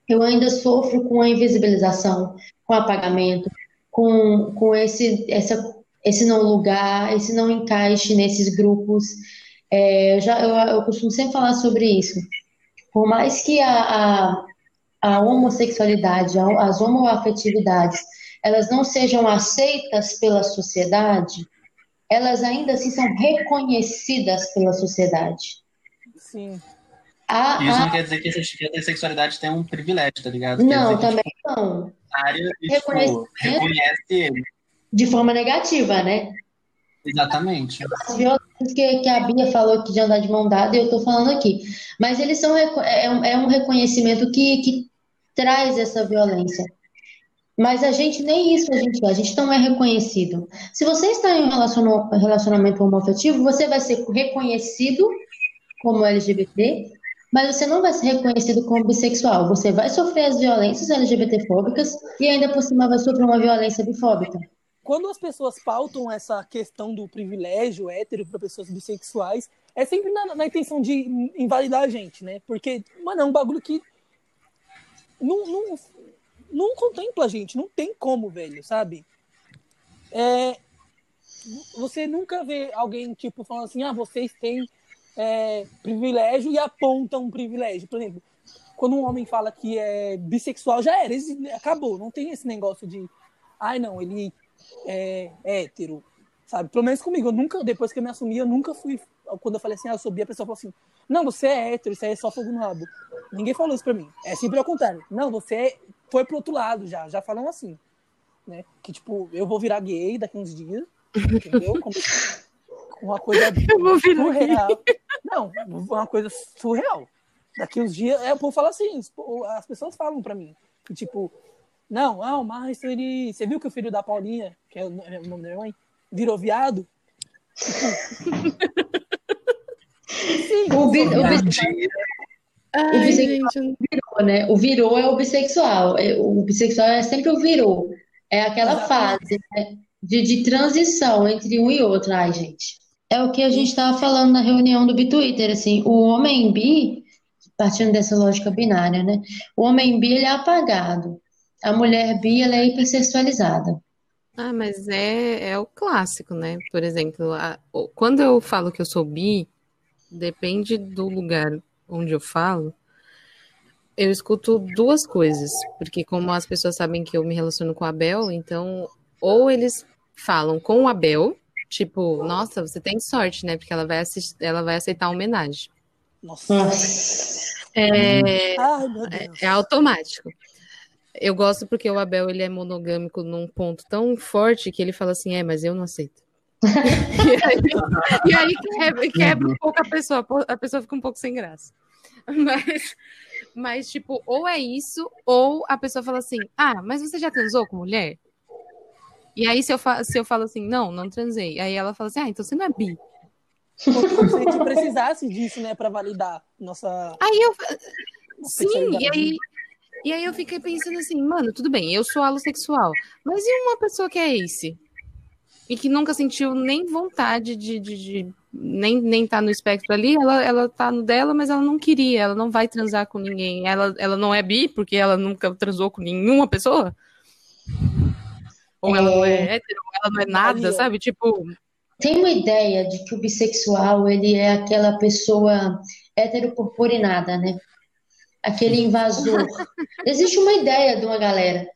eu ainda sofro com a invisibilização, com o apagamento, com, com esse, essa, esse não lugar, esse não encaixe nesses grupos. É, eu, já, eu, eu costumo sempre falar sobre isso. Por mais que a, a, a homossexualidade, as homoafetividades, elas não sejam aceitas pela sociedade, elas ainda assim são reconhecidas pela sociedade. Sim. A, Isso a... não quer dizer que a sexualidade tem um privilégio, tá ligado? Não, também que... não. e tipo, reconhece ele. de forma negativa, né? Exatamente. As violências que, que a Bia falou que de andar de mão dada, eu tô falando aqui. Mas eles são reco- é, um- é um reconhecimento que, que traz essa violência. Mas a gente nem isso a gente é, a gente não é reconhecido. Se você está em um relaciona- relacionamento homoafetivo, você vai ser reconhecido como LGBT, mas você não vai ser reconhecido como bissexual. Você vai sofrer as violências LGBTfóbicas e ainda por cima vai sofrer uma violência bifóbica. Quando as pessoas pautam essa questão do privilégio hétero para pessoas bissexuais, é sempre na, na intenção de invalidar a gente, né? Porque, mano, é um bagulho que não, não, não contempla a gente, não tem como, velho, sabe? É, você nunca vê alguém, tipo, falando assim, ah, vocês têm é, privilégio e apontam um privilégio. Por exemplo, quando um homem fala que é bissexual, já era, acabou. Não tem esse negócio de, ai, não, ele é hétero, sabe? Pelo menos comigo, eu nunca, depois que eu me assumi, eu nunca fui. Quando eu falei assim, ah, eu sou bi, a pessoa falou assim: não, você é hétero, isso aí é só fogo no rabo. Ninguém falou isso pra mim. É sempre ao contrário. Não, você foi pro outro lado já, já falam assim, né? Que tipo, eu vou virar gay daqui uns dias, entendeu? Como uma coisa Eu vou virar surreal. Não, uma coisa surreal. Daqui uns dias, é, o povo fala assim, as pessoas falam pra mim, que tipo, não, ah, o Márcio, ele. Você viu que o filho da Paulinha, que é o é o nome da minha mãe, virou viado? Sim, O, bi, o, bi-. Ai, bissexual- gente, virou, né? O virou é o bissexual. É, O bissexual é sempre o virou. É aquela Exatamente. fase, né, de, de transição entre um e outro. Ai, gente. É o que a gente estava falando na reunião do Bitwitter, assim, o homem bi, partindo dessa lógica binária, né? O homem bi, ele é apagado. A mulher bi, ela é hipersexualizada. Ah, mas é, é o clássico, né? Por exemplo, a- o- quando eu falo que eu sou bi, depende do lugar onde eu falo, eu escuto duas coisas. Porque como as pessoas sabem que eu me relaciono com a Abel, então, ou eles falam com o Abel, tipo, nossa, você tem sorte, né? Porque ela vai, assis- ela vai aceitar a homenagem. Nossa. É, Ai, meu Deus. é automático. Eu gosto porque o Abel ele é monogâmico num ponto tão forte que ele fala assim, é, mas eu não aceito. e aí, e aí quebra, quebra um pouco a pessoa, a pessoa fica um pouco sem graça. Mas, mas, tipo, ou é isso, ou a pessoa fala assim, ah, mas você já transou com mulher? E aí, se eu, se eu falo assim, não, não transei. Aí ela fala assim, ah, então você não é bi. Como se a gente precisasse disso, né, pra validar nossa. Aí eu. Sim, e aí, e aí eu fiquei pensando assim, mano, tudo bem, eu sou alossexual, mas e uma pessoa que é ace? E que nunca sentiu nem vontade de, de, de- nem, nem tá no espectro ali, ela, ela tá no dela, mas ela não queria, ela não vai transar com ninguém. Ela, ela não é bi porque ela nunca transou com nenhuma pessoa? Ou ela não é hétero, ou ela não é nada, sabe? Tipo, Tem uma ideia de que o bissexual, ele é aquela pessoa heteropurpurinada, né? Aquele invasor. Existe uma ideia de uma galera.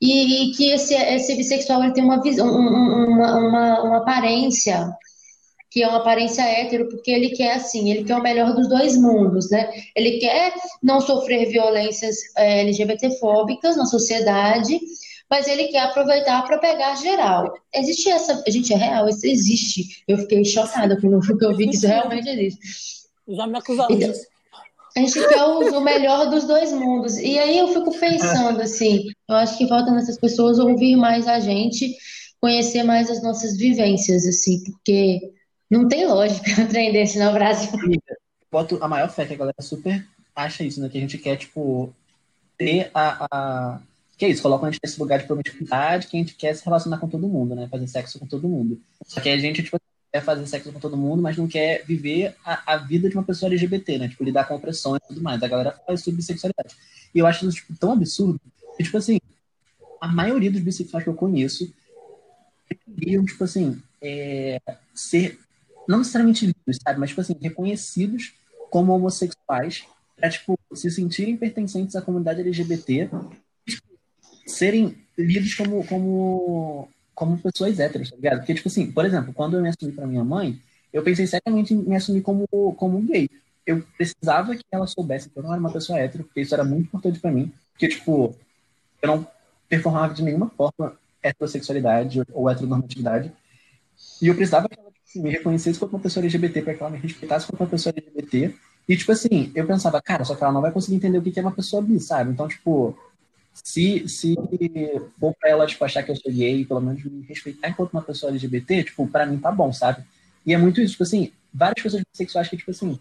E, e que esse, esse bissexual ele tem uma, vis- um- um- uma, uma, uma aparência que é uma aparência hétero, porque ele quer assim, ele quer o melhor dos dois mundos, né? Ele quer não sofrer violências eh, LGBTfóbicas na sociedade, mas ele quer aproveitar para pegar geral. Existe essa, gente, é real, isso existe. Eu fiquei chocada quando eu vi que isso realmente existe. Já me acusaram Então, disso. A gente quer o, o melhor dos dois mundos. E aí eu fico pensando assim, eu acho que falta nessas pessoas ouvir mais a gente, conhecer mais as nossas vivências, assim, porque não tem lógica um trem desse no Brasil. Boto a maior fé que a galera super acha isso, né? Que a gente quer, tipo, ter a. a... Que é isso, coloca a gente nesse lugar de promiscuidade que a gente quer se relacionar com todo mundo, né? Fazer sexo com todo mundo. Só que a gente, tipo, quer fazer sexo com todo mundo, mas não quer viver a, a vida de uma pessoa LGBT, né? Tipo, lidar com opressão e tudo mais. A galera faz sobre bissexualidade. E eu acho isso, tipo, tão absurdo que, tipo assim, a maioria dos bissexuais que eu conheço queriam, tipo assim, é, ser não necessariamente lidos, sabe? Mas, tipo assim, reconhecidos como homossexuais pra, tipo, se sentirem pertencentes à comunidade LGBT serem lidos como, como, como pessoas héteros, tá ligado? Porque, tipo assim, por exemplo, quando eu me assumi pra minha mãe, eu pensei seriamente em me assumir como, como gay. Eu precisava que ela soubesse que eu não era uma pessoa hétero, porque isso era muito importante pra mim. Porque, tipo, eu não performava de nenhuma forma heterossexualidade ou heteronormatividade. E eu precisava que ela tipo, me reconhecesse como uma pessoa LGBT, para que ela me respeitasse como uma pessoa LGBT. E, tipo assim, eu pensava, cara, só que ela não vai conseguir entender o que é uma pessoa bi, sabe? Então, tipo, se, se for pra ela, tipo, achar que eu sou gay, pelo menos me respeitar enquanto uma pessoa LGBT, tipo, pra mim tá bom, sabe? E é muito isso, tipo assim, várias pessoas bissexuais que, tipo assim,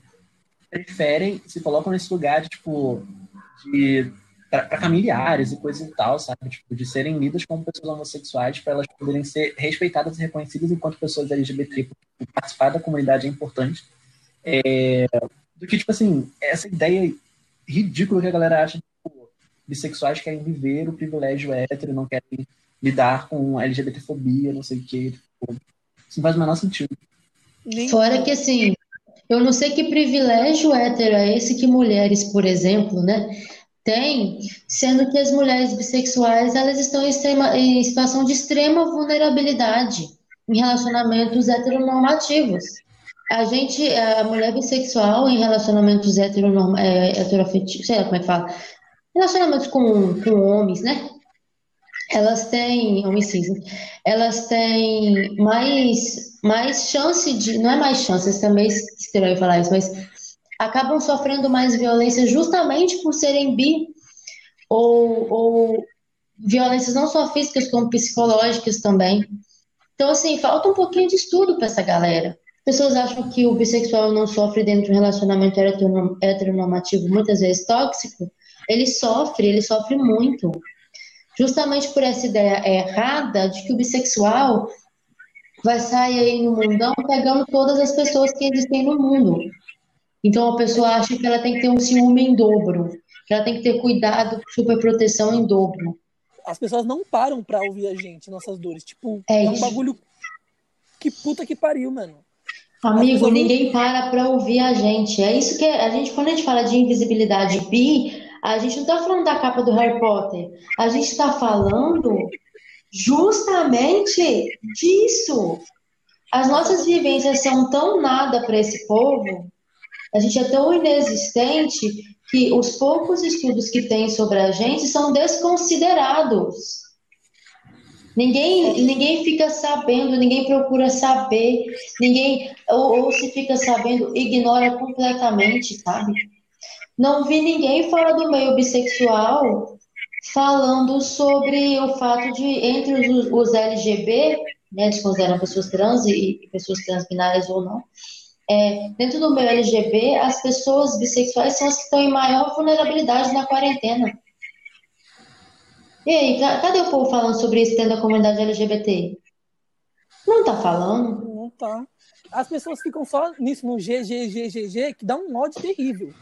preferem, se colocam nesse lugar de, tipo, de para familiares e coisas e tal, sabe? Tipo, de serem lidas como pessoas homossexuais para elas poderem ser respeitadas e reconhecidas enquanto pessoas LGBT, porque participar da comunidade é importante. É, do que, tipo assim, essa ideia ridícula que a galera acha tipo, bissexuais querem viver o privilégio hétero, não querem lidar com LGBTfobia, não sei o quê. Tipo, isso não faz o menor sentido. Fora que, assim, eu não sei que privilégio hétero é esse que mulheres, por exemplo, né, tem, sendo que as mulheres bissexuais elas estão em, extrema, em situação de extrema vulnerabilidade em relacionamentos heteronormativos. A gente, a mulher bissexual em relacionamentos heteronorm, é, heteroafetivos, sei lá como é que fala, relacionamentos com, com homens, né? Elas têm, homens elas têm mais, mais chance de, não é mais chances, também estranho falar isso, mas acabam sofrendo mais violência justamente por serem bi ou, ou violências não só físicas como psicológicas também. Então, assim, falta um pouquinho de estudo para essa galera. Pessoas acham que o bissexual não sofre dentro de um relacionamento heteronormativo, muitas vezes tóxico. Ele sofre, ele sofre muito. Justamente por essa ideia errada de que o bissexual vai sair aí no mundão pegando todas as pessoas que existem no mundo. Então a pessoa acha que ela tem que ter um ciúme em dobro, que ela tem que ter cuidado, super proteção em dobro. As pessoas não param pra ouvir a gente, nossas dores. Tipo, é, é um bagulho que puta que pariu, mano. Amigo, ninguém para pra ouvir a gente. É isso que a gente, quando a gente fala de invisibilidade bi, a gente não tá falando da capa do Harry Potter. A gente tá falando justamente disso. As nossas vivências são tão nada para esse povo a gente é tão inexistente que os poucos estudos que tem sobre a gente são desconsiderados. Ninguém, ninguém fica sabendo, ninguém procura saber, ninguém, ou, ou se fica sabendo, ignora completamente, sabe? Não vi ninguém fora do meio bissexual falando sobre o fato de, entre os, os LGB, né, eles consideram pessoas trans e pessoas transbinárias ou não, é, dentro do meio LGB, as pessoas bissexuais são as que estão em maior vulnerabilidade na quarentena. E aí, cadê o povo falando sobre isso dentro da comunidade LGBT? Não tá falando. Não tá. As pessoas ficam só nisso, no GGGGG, que dá um ódio terrível.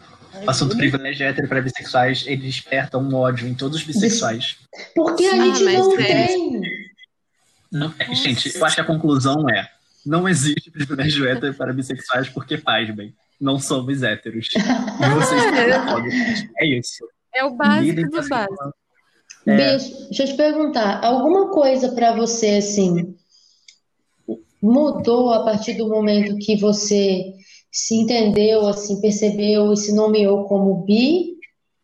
O assunto privilégio hétero para bissexuais, ele desperta um ódio em todos os bissexuais. Porque a gente ah, não é... tem. Não, gente, eu acho que a conclusão é não existe privilégio hétero para bissexuais porque faz bem. Não somos héteros. E vocês é, é isso. É o básico do básico. É. Beijo, deixa eu te perguntar, alguma coisa para você assim mudou a partir do momento que você se entendeu, assim, percebeu e se nomeou como bi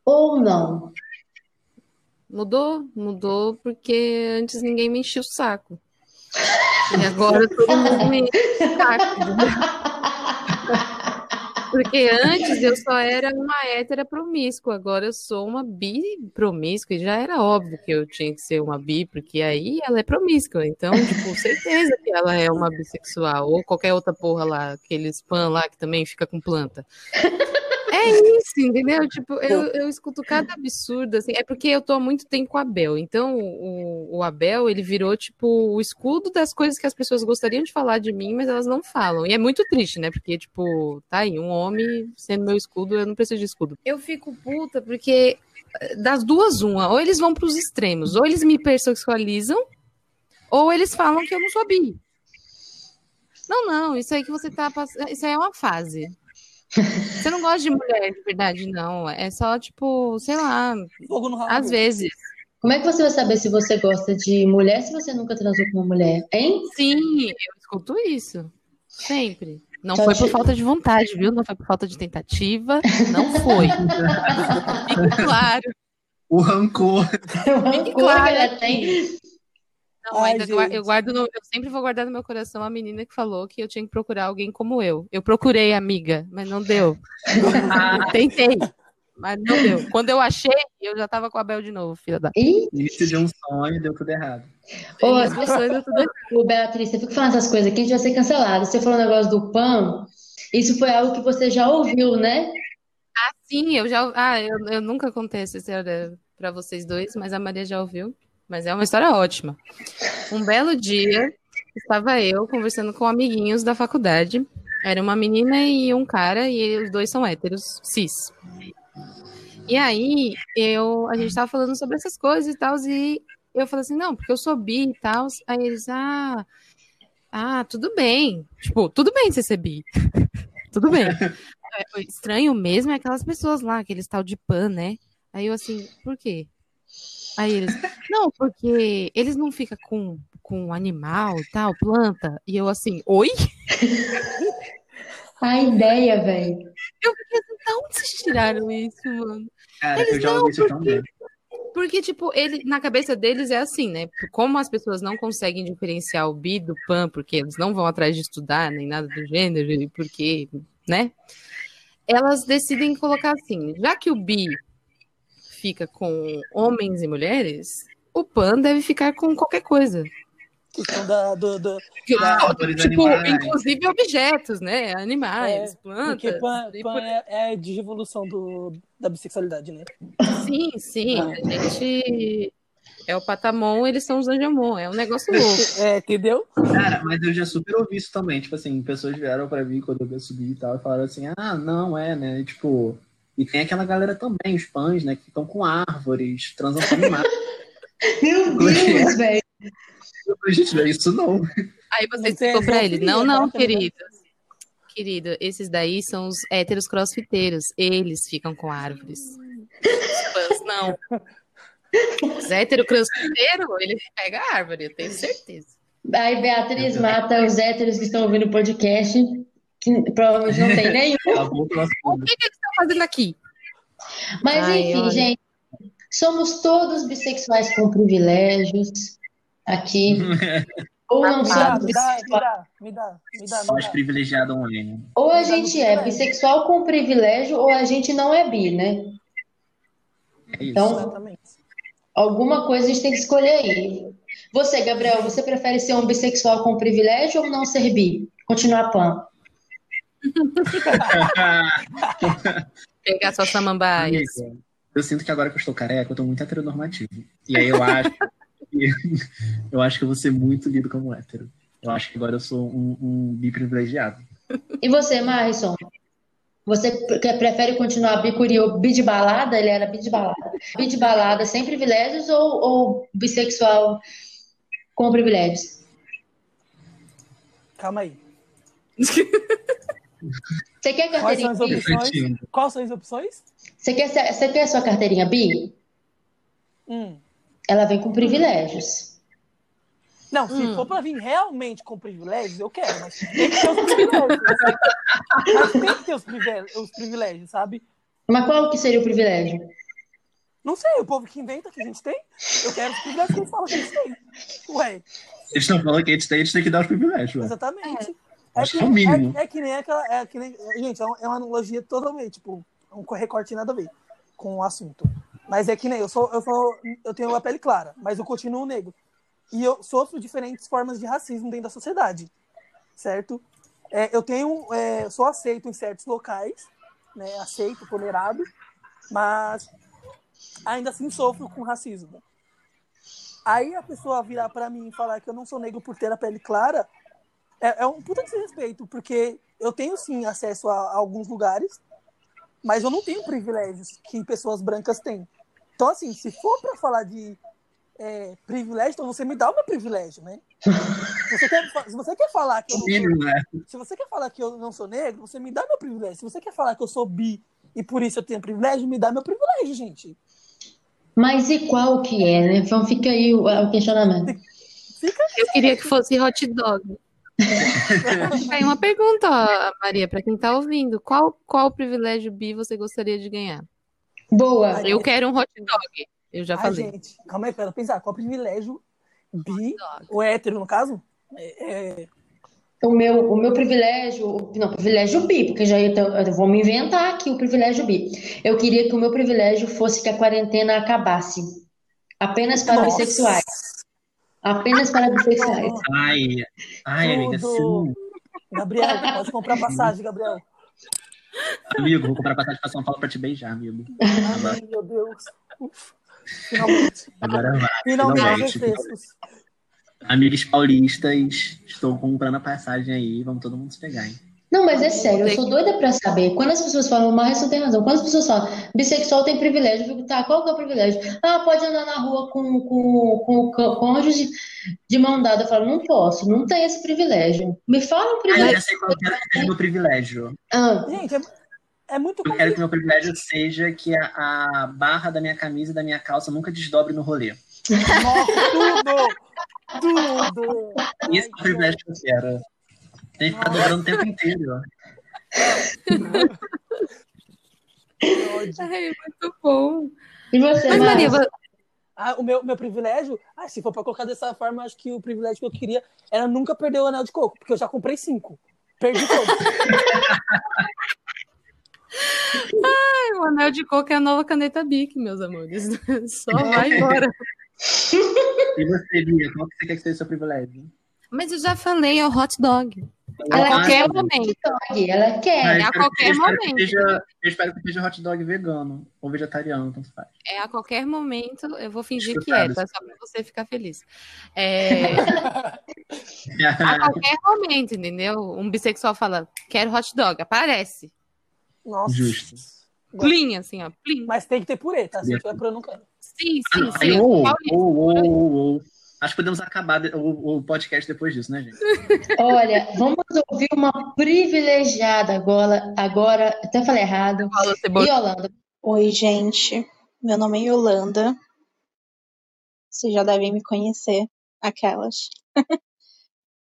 ou não? Mudou, mudou porque antes ninguém me enchia o saco. E agora todo mundo me Porque antes eu só era uma hétera promíscua, agora eu sou uma bi promíscua, e já era óbvio que eu tinha que ser uma bi, porque aí ela é promíscua, então, tipo, certeza que ela é uma bissexual, ou qualquer outra porra lá, aqueles fãs lá que também fica com planta. É isso, entendeu? Tipo, eu, eu escuto cada absurdo, assim. É porque eu tô há muito tempo com o Abel. Então, o, o Abel, ele virou, tipo, o escudo das coisas que as pessoas gostariam de falar de mim, mas elas não falam. E é muito triste, né? Porque, tipo, tá aí, um homem sendo meu escudo, eu não preciso de escudo. Eu fico puta porque das duas, uma. Ou eles vão pros extremos, ou eles me persexualizam, ou eles falam que eu não sou bi. Não, não, isso aí que você tá passando. Isso aí é uma fase. Você não gosta de mulher de verdade, não. É só, tipo, sei lá, às vezes. Como é que você vai saber se você gosta de mulher se você nunca transou com uma mulher, hein? Sim, eu escuto isso. Sempre. Não foi por falta de vontade, viu? Não foi por falta de tentativa. Não foi. claro. O rancor. O rancor claro, que ela tem. Não, Ai, ainda gente. eu guardo no- eu sempre vou guardar no meu coração a menina que falou que eu tinha que procurar alguém como eu. Eu procurei, amiga, mas não deu. Ah, tentei, mas não deu. Quando eu achei, eu já tava com a Bel de novo, filha da. Início de um sonho deu tudo errado. Ô, As pessoas deu tudo errado. Ô, Beatriz, você fica falando essas coisas aqui, a gente vai ser cancelado. Você falou o negócio do PAN, isso foi algo que você já ouviu, né? Sim, eu já. Ah, eu, eu nunca contei essa história pra vocês dois, mas a Maria já ouviu. Mas é uma história ótima. Um belo dia, estava eu conversando com amiguinhos da faculdade. Era uma menina e um cara, e os dois são héteros, cis. E aí, eu, a gente tava falando sobre essas coisas e tal, e eu falei assim, não, porque eu sou bi e tal. Aí eles, ah, ah, tudo bem. Tipo, tudo bem você ser bi. tudo bem. É, o estranho mesmo é aquelas pessoas lá, aqueles tal de pan, né? Aí eu assim, por quê? Aí eles, não, porque eles não ficam com, com animal e tal, planta. E eu assim, oi? A ideia, velho. Eu fiquei assim, da onde vocês tiraram isso, mano? Cara, Eles eu já não, ouvi isso também. Porque, tipo, ele, na cabeça deles é assim, né? Como as pessoas não conseguem diferenciar o bi do pan, porque eles não vão atrás de estudar, nem nada do gênero, e porque, né? Elas decidem colocar assim, já que o bi fica com homens e mulheres, o pan deve ficar com qualquer coisa. Questão da, do, do, Árvores, tipo, animais. inclusive objetos, né? Animais, É, plantas. porque pan, pan por- é, é a digievolução do, da bissexualidade, né? Sim, sim. A gente é o Patamon, eles são os Anjamon. É um negócio louco. É, entendeu? Cara, mas eu já super ouvi isso também. Tipo assim, pessoas vieram pra mim quando eu subi e tal, e falaram assim, ah, não, é, né? E, tipo, e tem aquela galera também, os pães, né, que ficam com árvores, transam com animais. Meu? Deus, velho. Gente, não é isso não. Aí você explicou pra ele, não, não, ligado? querido. Querido, esses daí são os héteros crossfiteiros. Eles ficam com árvores. Os fãs, não. Os héteros crossfiteiros, ele pega a árvore, eu tenho certeza. Aí Beatriz mata os héteros que estão ouvindo o podcast, que provavelmente não tem nenhum. O que, que eles estão fazendo aqui? Mas Ai, enfim, olha. gente, somos todos bissexuais com privilégios aqui. Ou não dá, somos me dá, me bissexuais. dá, me dá, me dá, dá. privilegiados online. Ou a gente é bissexual com privilégio, ou a gente não é bi, né? É isso. Então, Exatamente. alguma coisa a gente tem que escolher aí. Você, Gabriel, você prefere ser um bissexual com privilégio ou não ser bi? Continuar pan. Pegar suas samambaias. Eu sinto que agora que eu estou careca, eu tô muito heteronormativo. E aí eu acho que eu acho que eu vou ser muito lido como hétero. Eu acho que agora eu sou um, um bi privilegiado. E você, Marison? Você pre- prefere continuar bicurio, bi de balada? Ele era bi de balada. Bi de balada sem privilégios ou, ou bissexual com privilégios? Calma aí. Você quer Quais carteirinha são as bi? opções? Quais são as opções? Você quer, você quer a sua carteirinha bi? Hum. Ela vem com privilégios. Não, se Hum. for pra vir realmente com privilégios, eu quero, mas tem que ter os privilégios. mas tem que ter os privilégios, os privilégios, sabe? Mas qual que seria o privilégio? Não sei, o povo que inventa que a gente tem, eu quero os privilégios que eles falam que a gente tem. Ué, Eles estão falando que a gente tem, a gente tem que dar os privilégios. ué. exatamente. Acho que, que é o mínimo. É, é que nem aquela. É que nem, gente, é uma, é uma analogia totalmente, tipo, um recorte nada a ver com o assunto. Mas é que nem eu sou, eu sou, eu tenho a pele clara, mas eu continuo negro. E eu sofro diferentes formas de racismo dentro da sociedade, certo? É, eu tenho, é, sou aceito em certos locais, né? Aceito, tolerado, mas ainda assim sofro com racismo. Aí a pessoa virar pra mim e falar que eu não sou negro por ter a pele clara, é, é um puta desrespeito, porque eu tenho sim acesso a, a alguns lugares, mas eu não tenho privilégios que pessoas brancas têm. Então, assim, se for pra falar de é, privilégio, então você me dá o meu privilégio, né? Se você quer, se você quer falar que eu não sou, né? se você quer falar que eu não sou negro, você me dá meu privilégio. Se você quer falar que eu sou bi e por isso eu tenho privilégio, me dá meu privilégio, gente. Mas e qual que é, né? Então fica aí o, o questionamento. Eu queria que fosse hot dog. Aí uma pergunta, ó, Maria, pra quem tá ouvindo. Qual, qual privilégio bi você gostaria de ganhar? Boa. Eu quero um hot dog. Eu já Ai, falei. gente, calma aí, quero pensar. Qual privilégio bi, ou hétero, no caso? É, é, O meu, o meu privilégio, não, privilégio bi, porque já eu, eu vou me inventar aqui o privilégio bi. Eu queria que o meu privilégio fosse que a quarentena acabasse. Apenas para Nossa. bissexuais. Apenas para bissexuais. Ai, ai, amiga, Tudo. sim. Gabriel, pode comprar passagem, Gabriel. Amigo, vou comprar passagem pra São Paulo pra te beijar, amigo. Ai, meu Deus. Ufa. Finalmente. Agora vai. Finalmente, Finalmente. Amigas paulistas, estou comprando a passagem aí, vamos todo mundo se pegar, hein? Não, mas é sério, eu sou doida pra saber. Quando as pessoas falam, mas você tem razão. Quando as pessoas falam, bissexual tem privilégio, eu fico, tá, qual que é o privilégio? Ah, pode andar na rua com, com, com o cô- cônjuge de mão dada. Eu falo, não posso, não tem esse privilégio. Me fala um Ah, eu privilégio. sei qual que é o meu privilégio. Ah, Gente, é, é muito Eu quero que meu privilégio seja que a, a barra da minha camisa e da minha calça nunca desdobre no rolê. Nossa, tudo! Tudo! Esse é o privilégio que eu quero. Tem que ficar dobrando o tempo inteiro. Ai, muito bom. e você, Mas, Maria, Ah, o meu, meu privilégio, ah, se for pra colocar dessa forma, acho que o privilégio que eu queria era nunca perder o anel de coco, porque eu já comprei cinco. Perdi todos. o anel de coco é a nova caneta Bic, meus amores. Só vai embora. E você, Bia, qual que você quer que seja o seu privilégio? Mas eu já falei, é o hot dog. Ela A qualquer quer momento. dog, ela quer. Ah, a qualquer eu momento. seja- eu espero que seja hot dog vegano ou vegetariano, tanto faz. É a qualquer momento, eu vou fingir que é, tá? Só pra você ficar feliz. É, a qualquer momento, entendeu? Um bissexual fala, quero hot dog, aparece. Nossa. Justo. Plim, assim, ó. Plim. Mas tem que ter purê, tá? Se não tiver purê, eu não quero. Sim, Ah, sim, não, sim. ou, ou, ou, ou. Acho que podemos acabar o, o podcast depois disso, né, gente? Olha, vamos ouvir uma privilegiada agora, agora, até falei errado. Cebola. Yolanda, Oi, gente. Meu nome é Yolanda. Vocês já devem me conhecer, aquelas.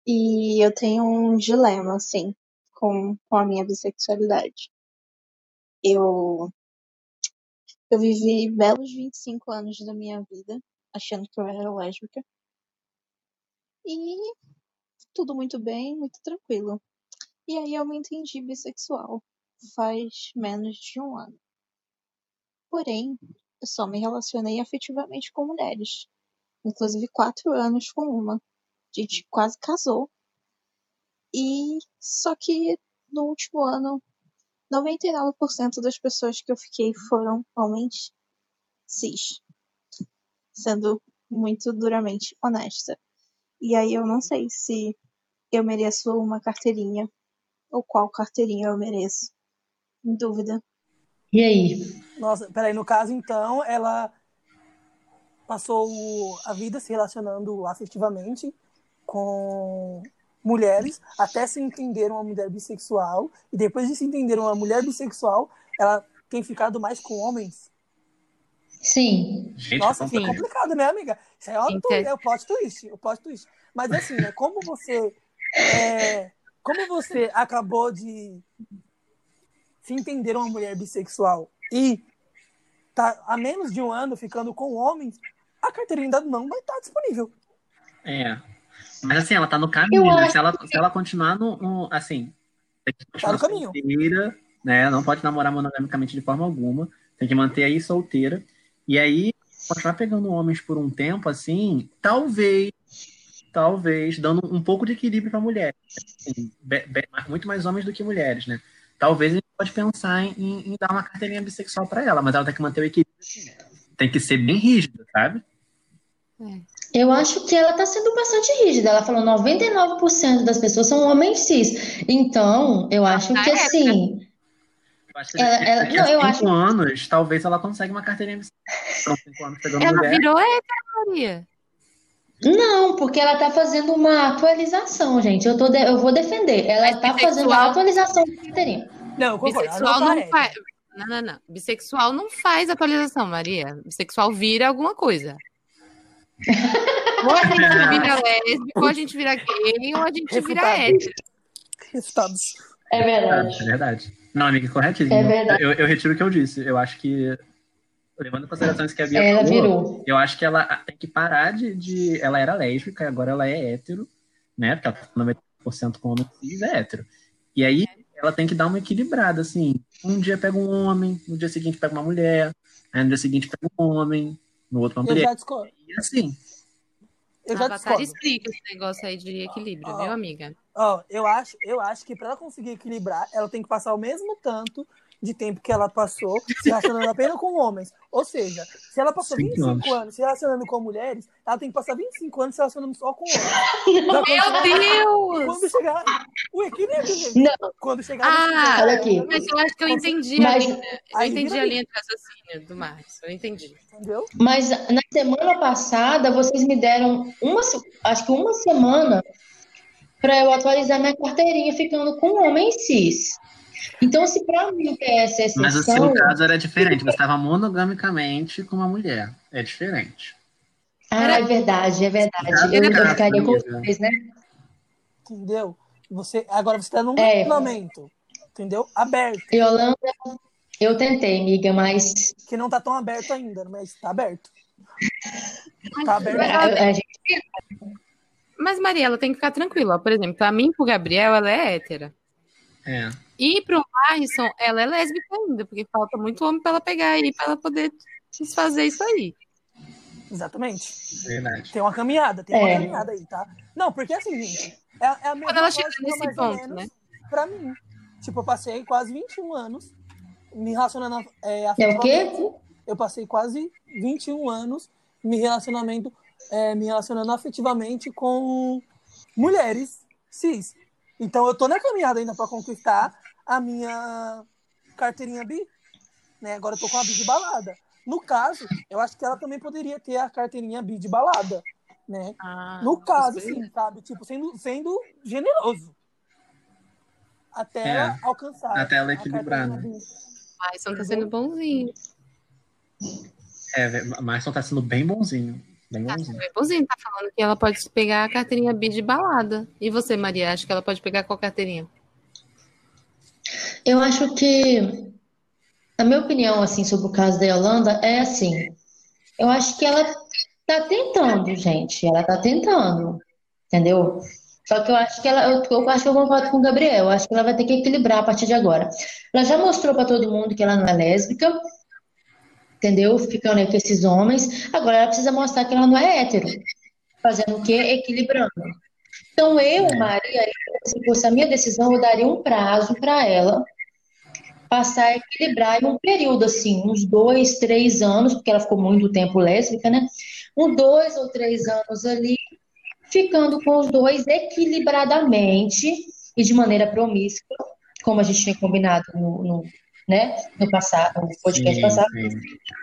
e eu tenho um dilema, assim, com, com a minha bissexualidade. Eu, eu vivi belos 25 anos da minha vida achando que eu era lésbica. E tudo muito bem, muito tranquilo. E aí eu me entendi bissexual faz menos de um ano. Porém, eu só me relacionei afetivamente com mulheres. Inclusive quatro anos com uma. A gente quase casou. E só que no último ano, 99% das pessoas que eu fiquei foram homens cis. Sendo muito duramente honesta. E aí eu não sei se eu mereço uma carteirinha ou qual carteirinha eu mereço. Em dúvida. e aí? Nossa, peraí, no caso, então, ela passou a vida se relacionando afetivamente com mulheres até se entender uma mulher bissexual e depois de se entender uma mulher bissexual, ela tem ficado mais com homens. Sim, Gente, Nossa, é complicado, né, amiga? Isso é, o, Entendi. é o plot twist, o plot twist. Mas assim, né, como você é, como você acabou de se entender uma mulher bissexual e tá há menos de um ano ficando com homens, a carteirinha ainda não vai estar disponível. É. Mas assim, ela tá no caminho, né? Se ela, se ela continuar no, no- assim, que Tá no caminho. solteira, né? Não pode namorar monogamicamente de forma alguma. Tem que manter aí solteira. E aí, continuar pegando homens por um tempo, assim, talvez, talvez, dando um pouco de equilíbrio pra mulher. Assim, be- be- muito mais homens do que mulheres, né? Talvez a gente pode pensar em, em- em dar uma carteirinha bissexual pra ela, mas ela tem que manter o equilíbrio. assim. Tem que ser bem rígida, sabe? eu acho que ela tá sendo bastante rígida. Ela falou 99% das pessoas são homens cis. Então, eu acho que assim, Eu acho que Ela- ela- daqui não, a cinco anos, talvez ela consiga uma carteirinha bissexual. Com cinco anos pegando Ela mulher. virou hétero, Maria. não, porque ela tá fazendo uma atualização, gente. Eu tô de- eu vou defender. Ela Mas tá fazendo bissexual- uma atualização da carteirinha. Não, concordo. Bissexual tá não hétero. faz. Não, não, não. Bissexual não faz atualização, Maria. Bissexual vira alguma coisa. Ou a gente vira lésbico, ou a gente vira gay, ou a gente vira Refutado. hétero. Resultados. É É verdade. Não, amiga, corretíssimo. É verdade. Eu, eu retiro o que eu disse. Eu acho que levando em consideração isso que a Bia Ela falou, virou. eu acho que ela tem que parar de, de. Ela era lésbica e agora ela é hétero, né? Porque ela tá 90% com homem cis é hétero. E aí ela tem que dar uma equilibrada, assim. Um dia pega um homem, no dia seguinte pega uma mulher, aí no dia seguinte pega um homem, no outro uma Eu mulher. E assim. Eu A já Avatar explica esse negócio aí de equilíbrio, Ó. viu, amiga? Ó, eu acho, eu acho que pra ela conseguir equilibrar, ela tem que passar o mesmo tanto de tempo que ela passou se relacionando apenas com homens. Ou seja, se ela passou Cinco 25 anos. anos se relacionando com mulheres, ela tem que passar 25 anos se relacionando só com homens. Meu chegar- Deus! Quando chegar o equilíbrio, gente. Não. Quando chegar Ah, Olha aqui. Mas eu acho que eu entendi Mas- a linha, eu entendi a linha de raciocínio do Marcos. Eu entendi. Entendeu? Mas na semana passada, vocês me deram uma, acho que uma semana para eu atualizar minha carteirinha ficando com homem cis. Então, se para mim essa Mas o exceção, seu caso era diferente. Você estava monogamicamente com uma mulher. É diferente. ah, é verdade, é verdade. Eu, eu Era- ficaria com vocês, né? Entendeu? Você, agora você tá num É. relacionamento. Entendeu? Aberto. Yolanda, eu tentei, amiga, mas Que não tá tão aberto ainda, mas tá aberto. Tá aberto. a, a gente Mas, Mariela, tem que ficar tranquila. Por exemplo, pra mim, pro Gabriel, ela é hétera. É. E pro Marison, ela é lésbica ainda, porque falta muito homem pra ela pegar aí, pra ela poder desfazer isso aí. Exatamente. Verdade. Tem uma caminhada, tem uma É. caminhada aí, tá? Não, porque assim, gente, é, é a mesma Quando ela chega nesse ponto, menos, né? Pra mim. Tipo, eu passei quase 21 anos me relacionando é, É o quê? afetivamente. Eu passei quase 21 anos me relacionamento, é, me relacionando afetivamente com mulheres cis. Então eu tô na caminhada ainda pra conquistar a minha carteirinha bi. Né? Agora eu tô com a bi de balada. No caso, eu acho que ela também poderia ter a carteirinha bi de balada. Né? Ah, No caso, sim, sabe? Tipo, sendo, sendo generoso. Até É, ela alcançar. até ela a equilibrar, né? bi. Marison tá sendo bonzinho. É, Marson tá sendo bem bonzinho. Bem Tá bonzinho. bem bonzinho. Tá falando que ela pode pegar a carteirinha B de balada. E você, Maria, acha que ela pode pegar qual carteirinha? Eu acho que, a minha opinião, assim, sobre o caso da Yolanda é assim, eu acho que ela tá tentando, gente, ela tá tentando, entendeu? Só que eu acho que ela, eu, eu acho que eu concordo com o Gabriel, eu acho que ela vai ter que equilibrar a partir de agora. Ela já mostrou pra todo mundo que ela não é lésbica, entendeu? Ficando aí com esses homens, agora ela precisa mostrar que ela não é hétero, fazendo o quê? Equilibrando. Então eu, Maria, se fosse a minha decisão, eu daria um prazo para ela passar a equilibrar em um período assim, uns dois, três anos, porque ela ficou muito tempo lésbica, né? Um dois ou três anos ali, ficando com os dois equilibradamente e de maneira promíscua, como a gente tinha combinado no, no, né, no passado, no podcast Sim, passado, sim.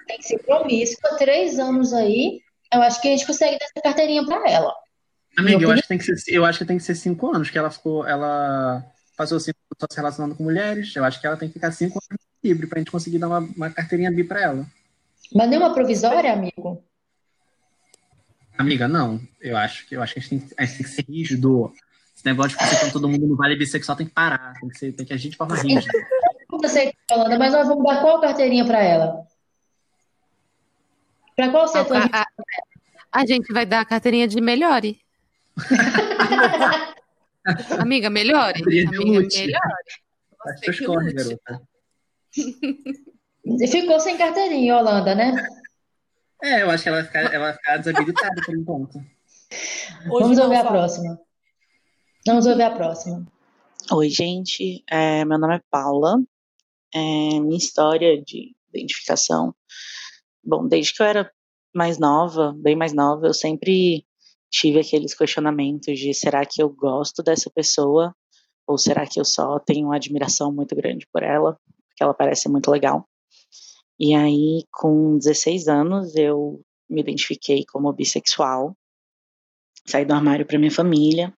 tem que ser promíscua, três anos aí, eu acho que a gente consegue dar essa carteirinha para ela. Amiga, eu acho que tem que ser, eu acho que tem que ser cinco anos, que ela ficou, ela passou cinco só se relacionando com mulheres. Eu acho que ela tem que ficar cinco anos livre pra gente conseguir dar uma, uma carteirinha bi pra ela. Mas nenhuma provisória, amigo? Amiga, não. Eu acho que eu acho que a gente tem, que- a gente tem que ser rígido. Esse negócio de ficar com todo mundo no vale bissexual tem que parar. Tem que, ser, tem que agir de forma rígida. Yolanda, mas nós vamos dar qual carteirinha para ela? Para qual setor? A, a- a gente vai dar a carteirinha de melhore. Amiga, melhore. Amiga, lute. melhore. Você que garota. Ficou sem carteirinha, Yolanda, né? É, eu acho que ela vai ficar, ela vai ficar desabilitada por enquanto. Hoje Vamos ouvir a próxima. Vamos ouvir a próxima. Oi, gente. É, meu nome é Paula. É, minha história de identificação. Bom, desde que eu era mais nova, bem mais nova, eu sempre tive aqueles questionamentos de será que eu gosto dessa pessoa? Ou será que eu só tenho uma admiração muito grande por ela? Porque ela parece muito legal. E aí, com 16 anos, eu me identifiquei como bissexual. Saí do armário para minha família.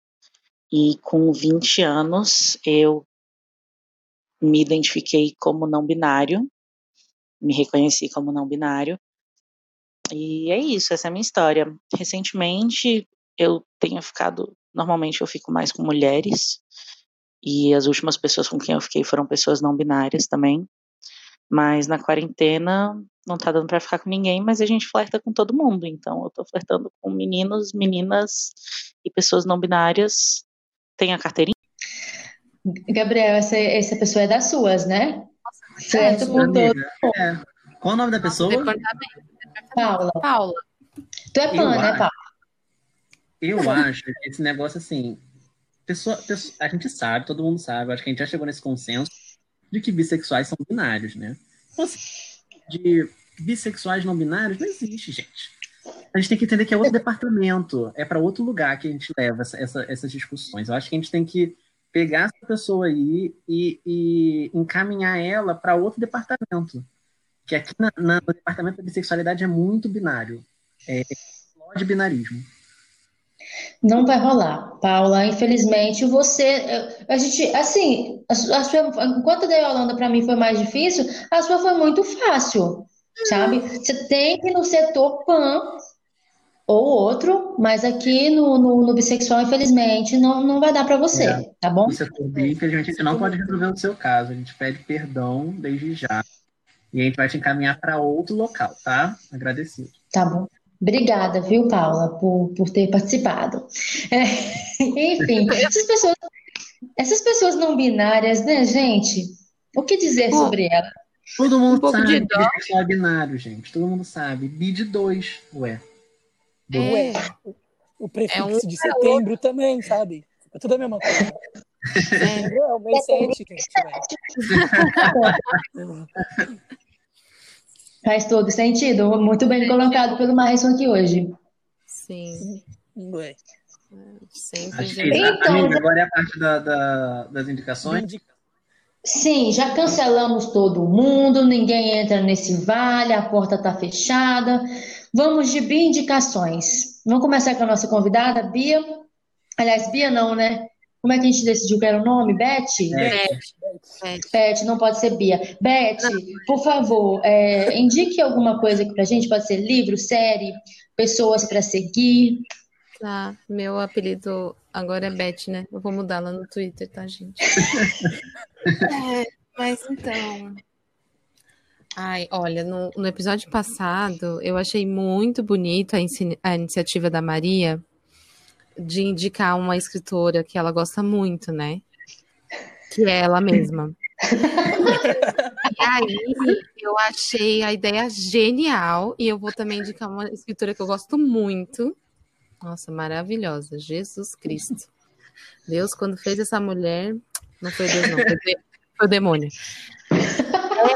E com 20 anos, eu me identifiquei como não binário, me reconheci como não binário. E é isso, essa é a minha história. Recentemente, eu tenho ficado. Normalmente, eu fico mais com mulheres, e as últimas pessoas com quem eu fiquei foram pessoas não binárias também. Mas na quarentena, não tá dando pra ficar com ninguém, mas a gente flerta com todo mundo. Então eu tô flertando com meninos, meninas e pessoas não binárias. Tem a carteirinha? Gabriel, essa, essa pessoa é das suas, né? Flerta É, com todo. É. Qual o nome da pessoa? Paula. Paula. Tu é pan, né. Paula? Eu acho que esse negócio assim, pessoa, pessoa- a gente sabe, todo mundo sabe, acho que a gente já chegou nesse consenso de que bissexuais são binários, né? Então, assim, de bissexuais não binários não existe, gente. A gente tem que entender que é outro departamento, é para outro lugar que a gente leva essa- essa- essas discussões. Eu acho que a gente tem que pegar essa pessoa aí e, e encaminhar ela para outro departamento. Que aqui na- na- no departamento da bissexualidade é muito binário. É de binarismo. Não vai rolar, Paula. Infelizmente, você. A gente, assim, a, a sua, enquanto a da Yolanda para mim foi mais difícil, a sua foi muito fácil, sabe? Você tem que ir no setor PAN ou outro, mas aqui no, no, no bissexual, infelizmente, não, não vai dar para você, É. tá bom? No setor B, infelizmente, a gente não pode resolver o seu caso. A gente pede perdão desde já. E a gente vai te encaminhar para outro local, tá? Agradecido. Tá bom. Obrigada, viu, Paula, por, por ter participado. É, enfim, essas pessoas, essas pessoas não binárias, né, gente? O que dizer Pô, sobre elas? Todo mundo Um pouco sabe de que dó. é binário, gente. Todo mundo sabe. Bi de dois, ué. Do- É. Ué, o prefixo É um de setembro também, sabe? É tudo a mesma coisa. Setembro é o mês 7, gente. Faz todo sentido. Muito bem colocado pelo Marisson aqui hoje. Sim. Ué. Sempre que Então, amiga, agora é a parte da- da- das indicações. Indica- Sim, já cancelamos todo mundo, ninguém entra nesse vale, a porta está fechada. Vamos de Bia indicações. Vamos começar com a nossa convidada, Bia. Aliás, Bia não, né? Como é que a gente decidiu que era o nome? Beth? É. Beth, não pode ser Bia. Beth, por favor, é, indique alguma coisa aqui pra gente. Pode ser livro, série, pessoas para seguir. tá. Meu apelido agora é Beth, né? Eu vou mudar lá no Twitter, tá, gente? É, mas então. Ai, olha, no, no episódio passado, eu achei muito bonito a, a iniciativa da Maria de indicar uma escritora que ela gosta muito, né? Que é ela mesma. E aí, eu achei a ideia genial e eu vou também indicar uma escritora que eu gosto muito. Nossa, maravilhosa, Jesus Cristo. Deus, quando fez essa mulher, não foi Deus, não, foi, de- foi o demônio.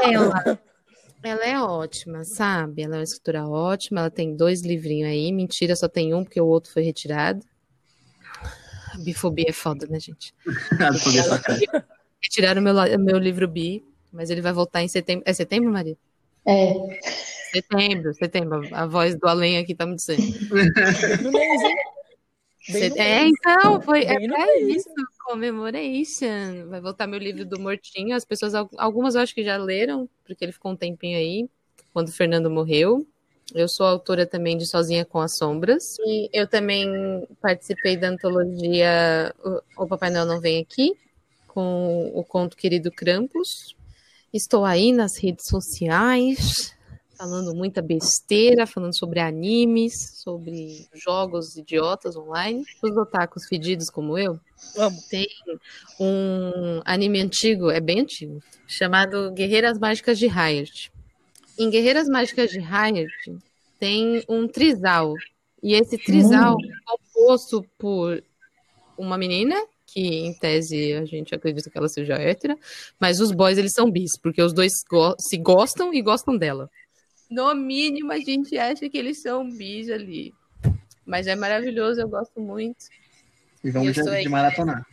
Ela, ela é ótima, sabe? Ela é uma escritora ótima, ela tem dois livrinhos aí. Mentira, só tem um, porque o outro foi retirado. Bifobia é foda, né, gente? Sua cara. Retiraram meu, meu livro bi, mas ele vai voltar em setembro. É setembro, Maria? É, Setembro, setembro. A voz do além aqui tá me dizendo. No mês, hein? É, então, foi é Bem mês. isso, commemoration. Vai voltar meu livro do Mortinho. As pessoas, al- algumas eu acho que já leram, porque ele ficou um tempinho aí, quando o Fernando morreu. Eu sou autora também de Sozinha com as Sombras. E eu também participei da antologia O, Papai Noel Não Vem Aqui, com o conto Querido Krampus. Estou aí nas redes sociais, falando muita besteira, falando sobre animes, sobre jogos idiotas online. Os otakus fedidos como eu, Vamos. tem um anime antigo, é bem antigo, chamado Guerreiras Mágicas de Riot. Em Guerreiras Mágicas de Riot tem um trisal. E esse trisal é composto por uma menina, que em tese a gente acredita que ela seja hétera, mas os boys eles são bis, porque os dois go- se gostam e gostam dela. No mínimo a gente acha que eles são bis ali. Mas é maravilhoso, eu gosto muito. E vamos Eu de, de maratonar.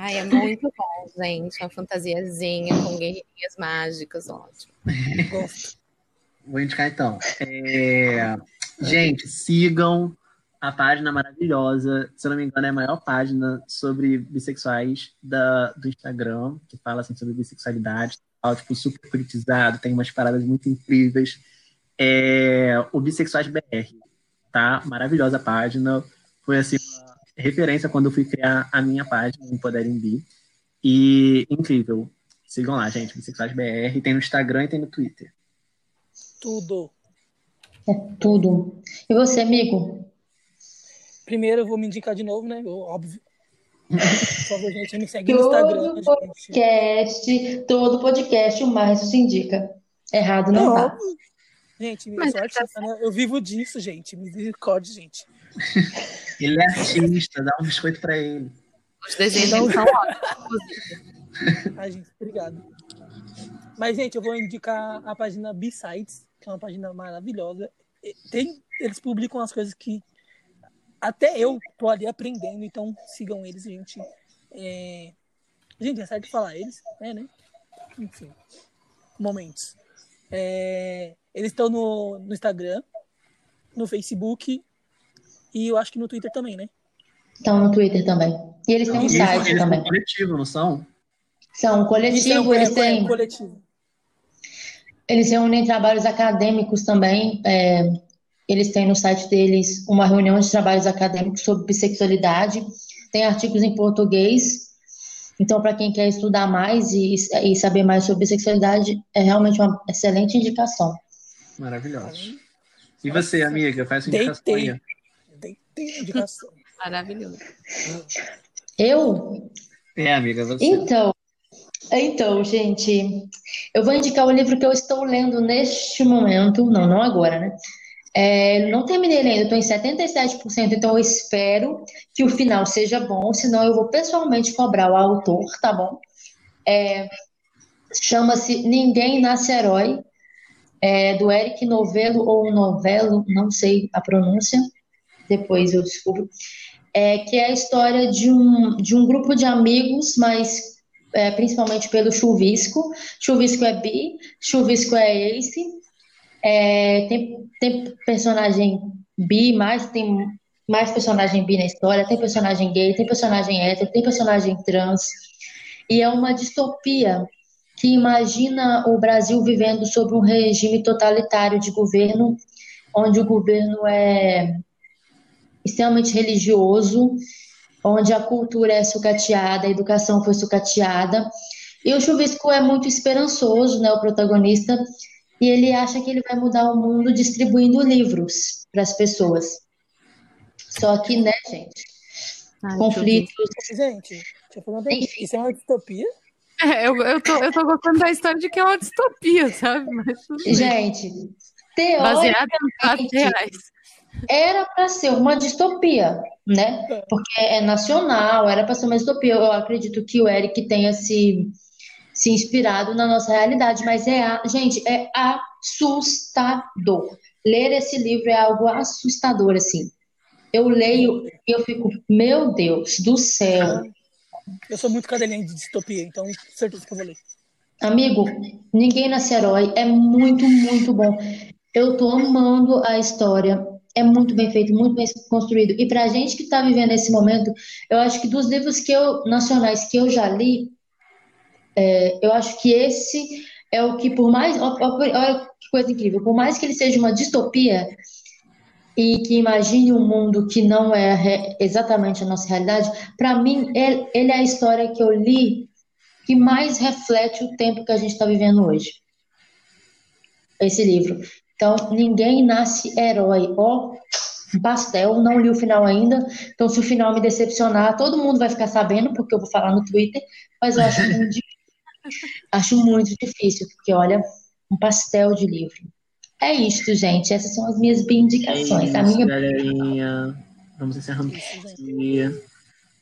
Ai, é muito bom, gente. Uma fantasiazinha com guerreirinhas mágicas, ótimo. Gosto. Vou indicar então. É, Gente, sigam a página maravilhosa. Se eu não me engano, é a maior página sobre bissexuais da, do Instagram, que fala assim, sobre bissexualidade, tal, tipo, super politizado, tem umas paradas muito incríveis. É, o Bissexuais BR, tá? Maravilhosa página. Foi assim, uma referência quando eu fui criar a minha página, Empoderem Bi. E incrível. Sigam lá, gente, Bissexuais BR. Tem no Instagram e tem no Twitter. Tudo. É tudo. E você, amigo? Primeiro eu vou me indicar de novo, né? Eu, óbvio. Por favor, gente, me segue no Instagram, Todo gente. podcast, todo podcast, o Márcio se indica. Errado não É tá. óbvio. Gente, eu Mas sou artista, né? Eu vivo disso, gente. Misericórdia, gente. Ele é artista, dá um biscoito pra ele. Os desenhos dele são ótimos, inclusive. Ai, gente, obrigado. Mas, gente, eu vou indicar a página B-Sides, que é uma página maravilhosa. Tem, eles publicam as coisas que até eu tô ali aprendendo, então sigam eles, gente. É... Gente, é certo falar eles, é, né? Enfim, momentos. É, Eles estão no, no Instagram, no Facebook e eu acho que no Twitter também, né? Estão no Twitter também. E eles têm um Eles, site eles também. são coletivo, não são? São um coletivo, é, eles é, têm. coletivo. Eles reúnem trabalhos acadêmicos também. é, eles têm no site deles uma reunião de trabalhos acadêmicos sobre bissexualidade. Tem artigos em português. Então, para quem quer estudar mais e, e saber mais sobre bissexualidade, é realmente uma excelente indicação. Maravilhoso. E você, amiga, faz indicação aí. Tem, indicação. Maravilhoso. Eu É, amiga, você. Então, então, gente, eu vou indicar o livro que eu estou lendo neste momento. Não, não agora, né? É, não terminei ainda, estou em 77%, então eu espero que o final seja bom, senão eu vou pessoalmente cobrar o autor, tá bom? É, chama-se Ninguém Nasce Herói, é, do Eric Novello ou Novello, não sei a pronúncia, depois eu descubro é, que é a história de um, de um grupo de amigos, mas é, principalmente pelo Chuvisco. Chuvisco é bi, Chuvisco é ace. É, tem, tem personagem bi, mas tem mais personagem bi na história, tem personagem gay, tem personagem hétero, tem personagem trans. E é uma distopia que imagina o Brasil vivendo sob um regime totalitário de governo, onde o governo é extremamente religioso, onde a cultura é sucateada, a educação foi sucateada. E o Chuvisco é muito esperançoso, né, o protagonista, e ele acha que ele vai mudar o mundo distribuindo livros para as pessoas. Só que, né, gente, Ai, conflitos. Gente, deixa eu. Enfim. Isso é uma distopia? É, eu, eu, tô, eu tô gostando da história de que é uma distopia, sabe? Mas. Gente, Baseada em fatos teoricamente, reais. Era para ser uma distopia, né? Porque é nacional, era para ser uma distopia. Eu acredito que o Eric tenha se, se inspirado na nossa realidade, mas é, a- gente, é assustador. Ler esse livro é algo assustador, assim. Eu leio e eu fico, meu Deus do céu. Eu sou muito cadelinha de distopia, então certeza que eu vou ler. Amigo, Ninguém Nasce Herói é muito, muito bom. Eu tô amando a história. É muito bem feito, muito bem construído. E pra gente que tá vivendo esse momento, eu acho que dos livros que eu, nacionais que eu já li, é, eu acho que esse é o que, por mais. Olha que coisa incrível. Por mais que ele seja uma distopia e que imagine um mundo que não é exatamente a nossa realidade, pra mim, ele, ele é a história que eu li que mais reflete o tempo que a gente está vivendo hoje. Esse livro. Então, Ninguém Nasce Herói. Ó, um pastel, não li o final ainda. Então, se o final me decepcionar, todo mundo vai ficar sabendo, porque eu vou falar no Twitter, mas eu acho muito difícil. Acho muito difícil, porque olha, um pastel de livro. É isto, gente. Essas são as minhas É indicações. A isso, minha. galerinha. Vamos encerrando.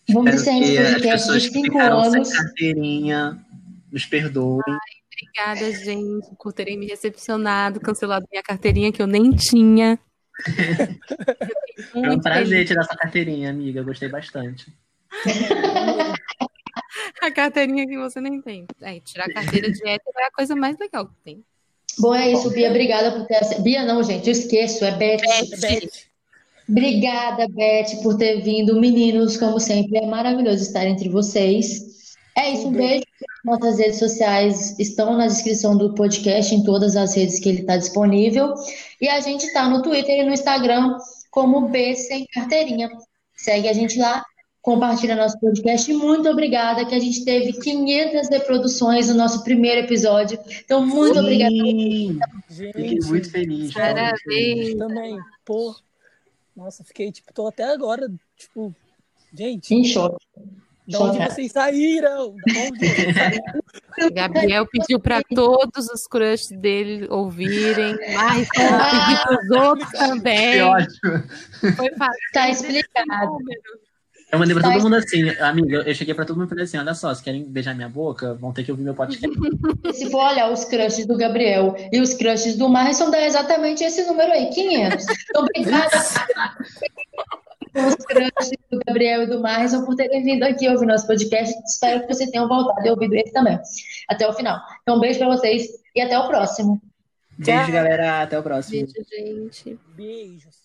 Vamos encerrar esse que as podcast pessoas de cinco anos. nos perdoem. Obrigada, gente, por terem me recepcionado, cancelado minha carteirinha que eu nem tinha. Eu Foi um muito prazer feliz. tirar essa carteirinha, amiga. Gostei bastante. A carteirinha que você nem tem. É, tirar a carteira de hétero é a coisa mais legal que tem. Bom, é isso, Bia. Obrigada por ter. Bia, não, gente, eu esqueço, é Beth. Beth, Obrigada, Beth, por ter vindo. Meninos, como sempre, é maravilhoso estar entre vocês. É isso, um beijo. Nossas redes sociais estão na descrição do podcast, em todas as redes que ele está disponível. E a gente está no Twitter e no Instagram como B Sem Carteirinha. Segue a gente lá, compartilha nosso podcast. E muito obrigada, que a gente teve 500 reproduções no nosso primeiro episódio. Então, muito obrigada. Sim, Fiquei Gente, muito feliz. sério, cara, muito feliz. Parabéns. também, pô. Nossa, fiquei, tipo, tô até agora, tipo, gente, Em choque. Da onde vocês saíram? Da onde vocês saíram? Gabriel pediu para todos os crushes dele ouvirem, mas pediu para os outros Que também. ótimo. Foi fácil. Tá explicado. Eu mandei pra Tá todo mundo assim, amiga. Eu cheguei pra todo mundo e falei assim: olha só, se querem beijar minha boca, vão ter que ouvir meu podcast. Se for olhar os crushes do Gabriel e os crushes do Marison, dá exatamente esse número aí, 500. Então, obrigada os crushes do Gabriel e do Marison por terem vindo aqui ouvir nosso podcast. Espero que vocês tenham voltado e ouvido esse também, até o final. Então, um beijo pra vocês e até o próximo. Beijo, galera. Até o próximo. Beijo, gente. Beijos.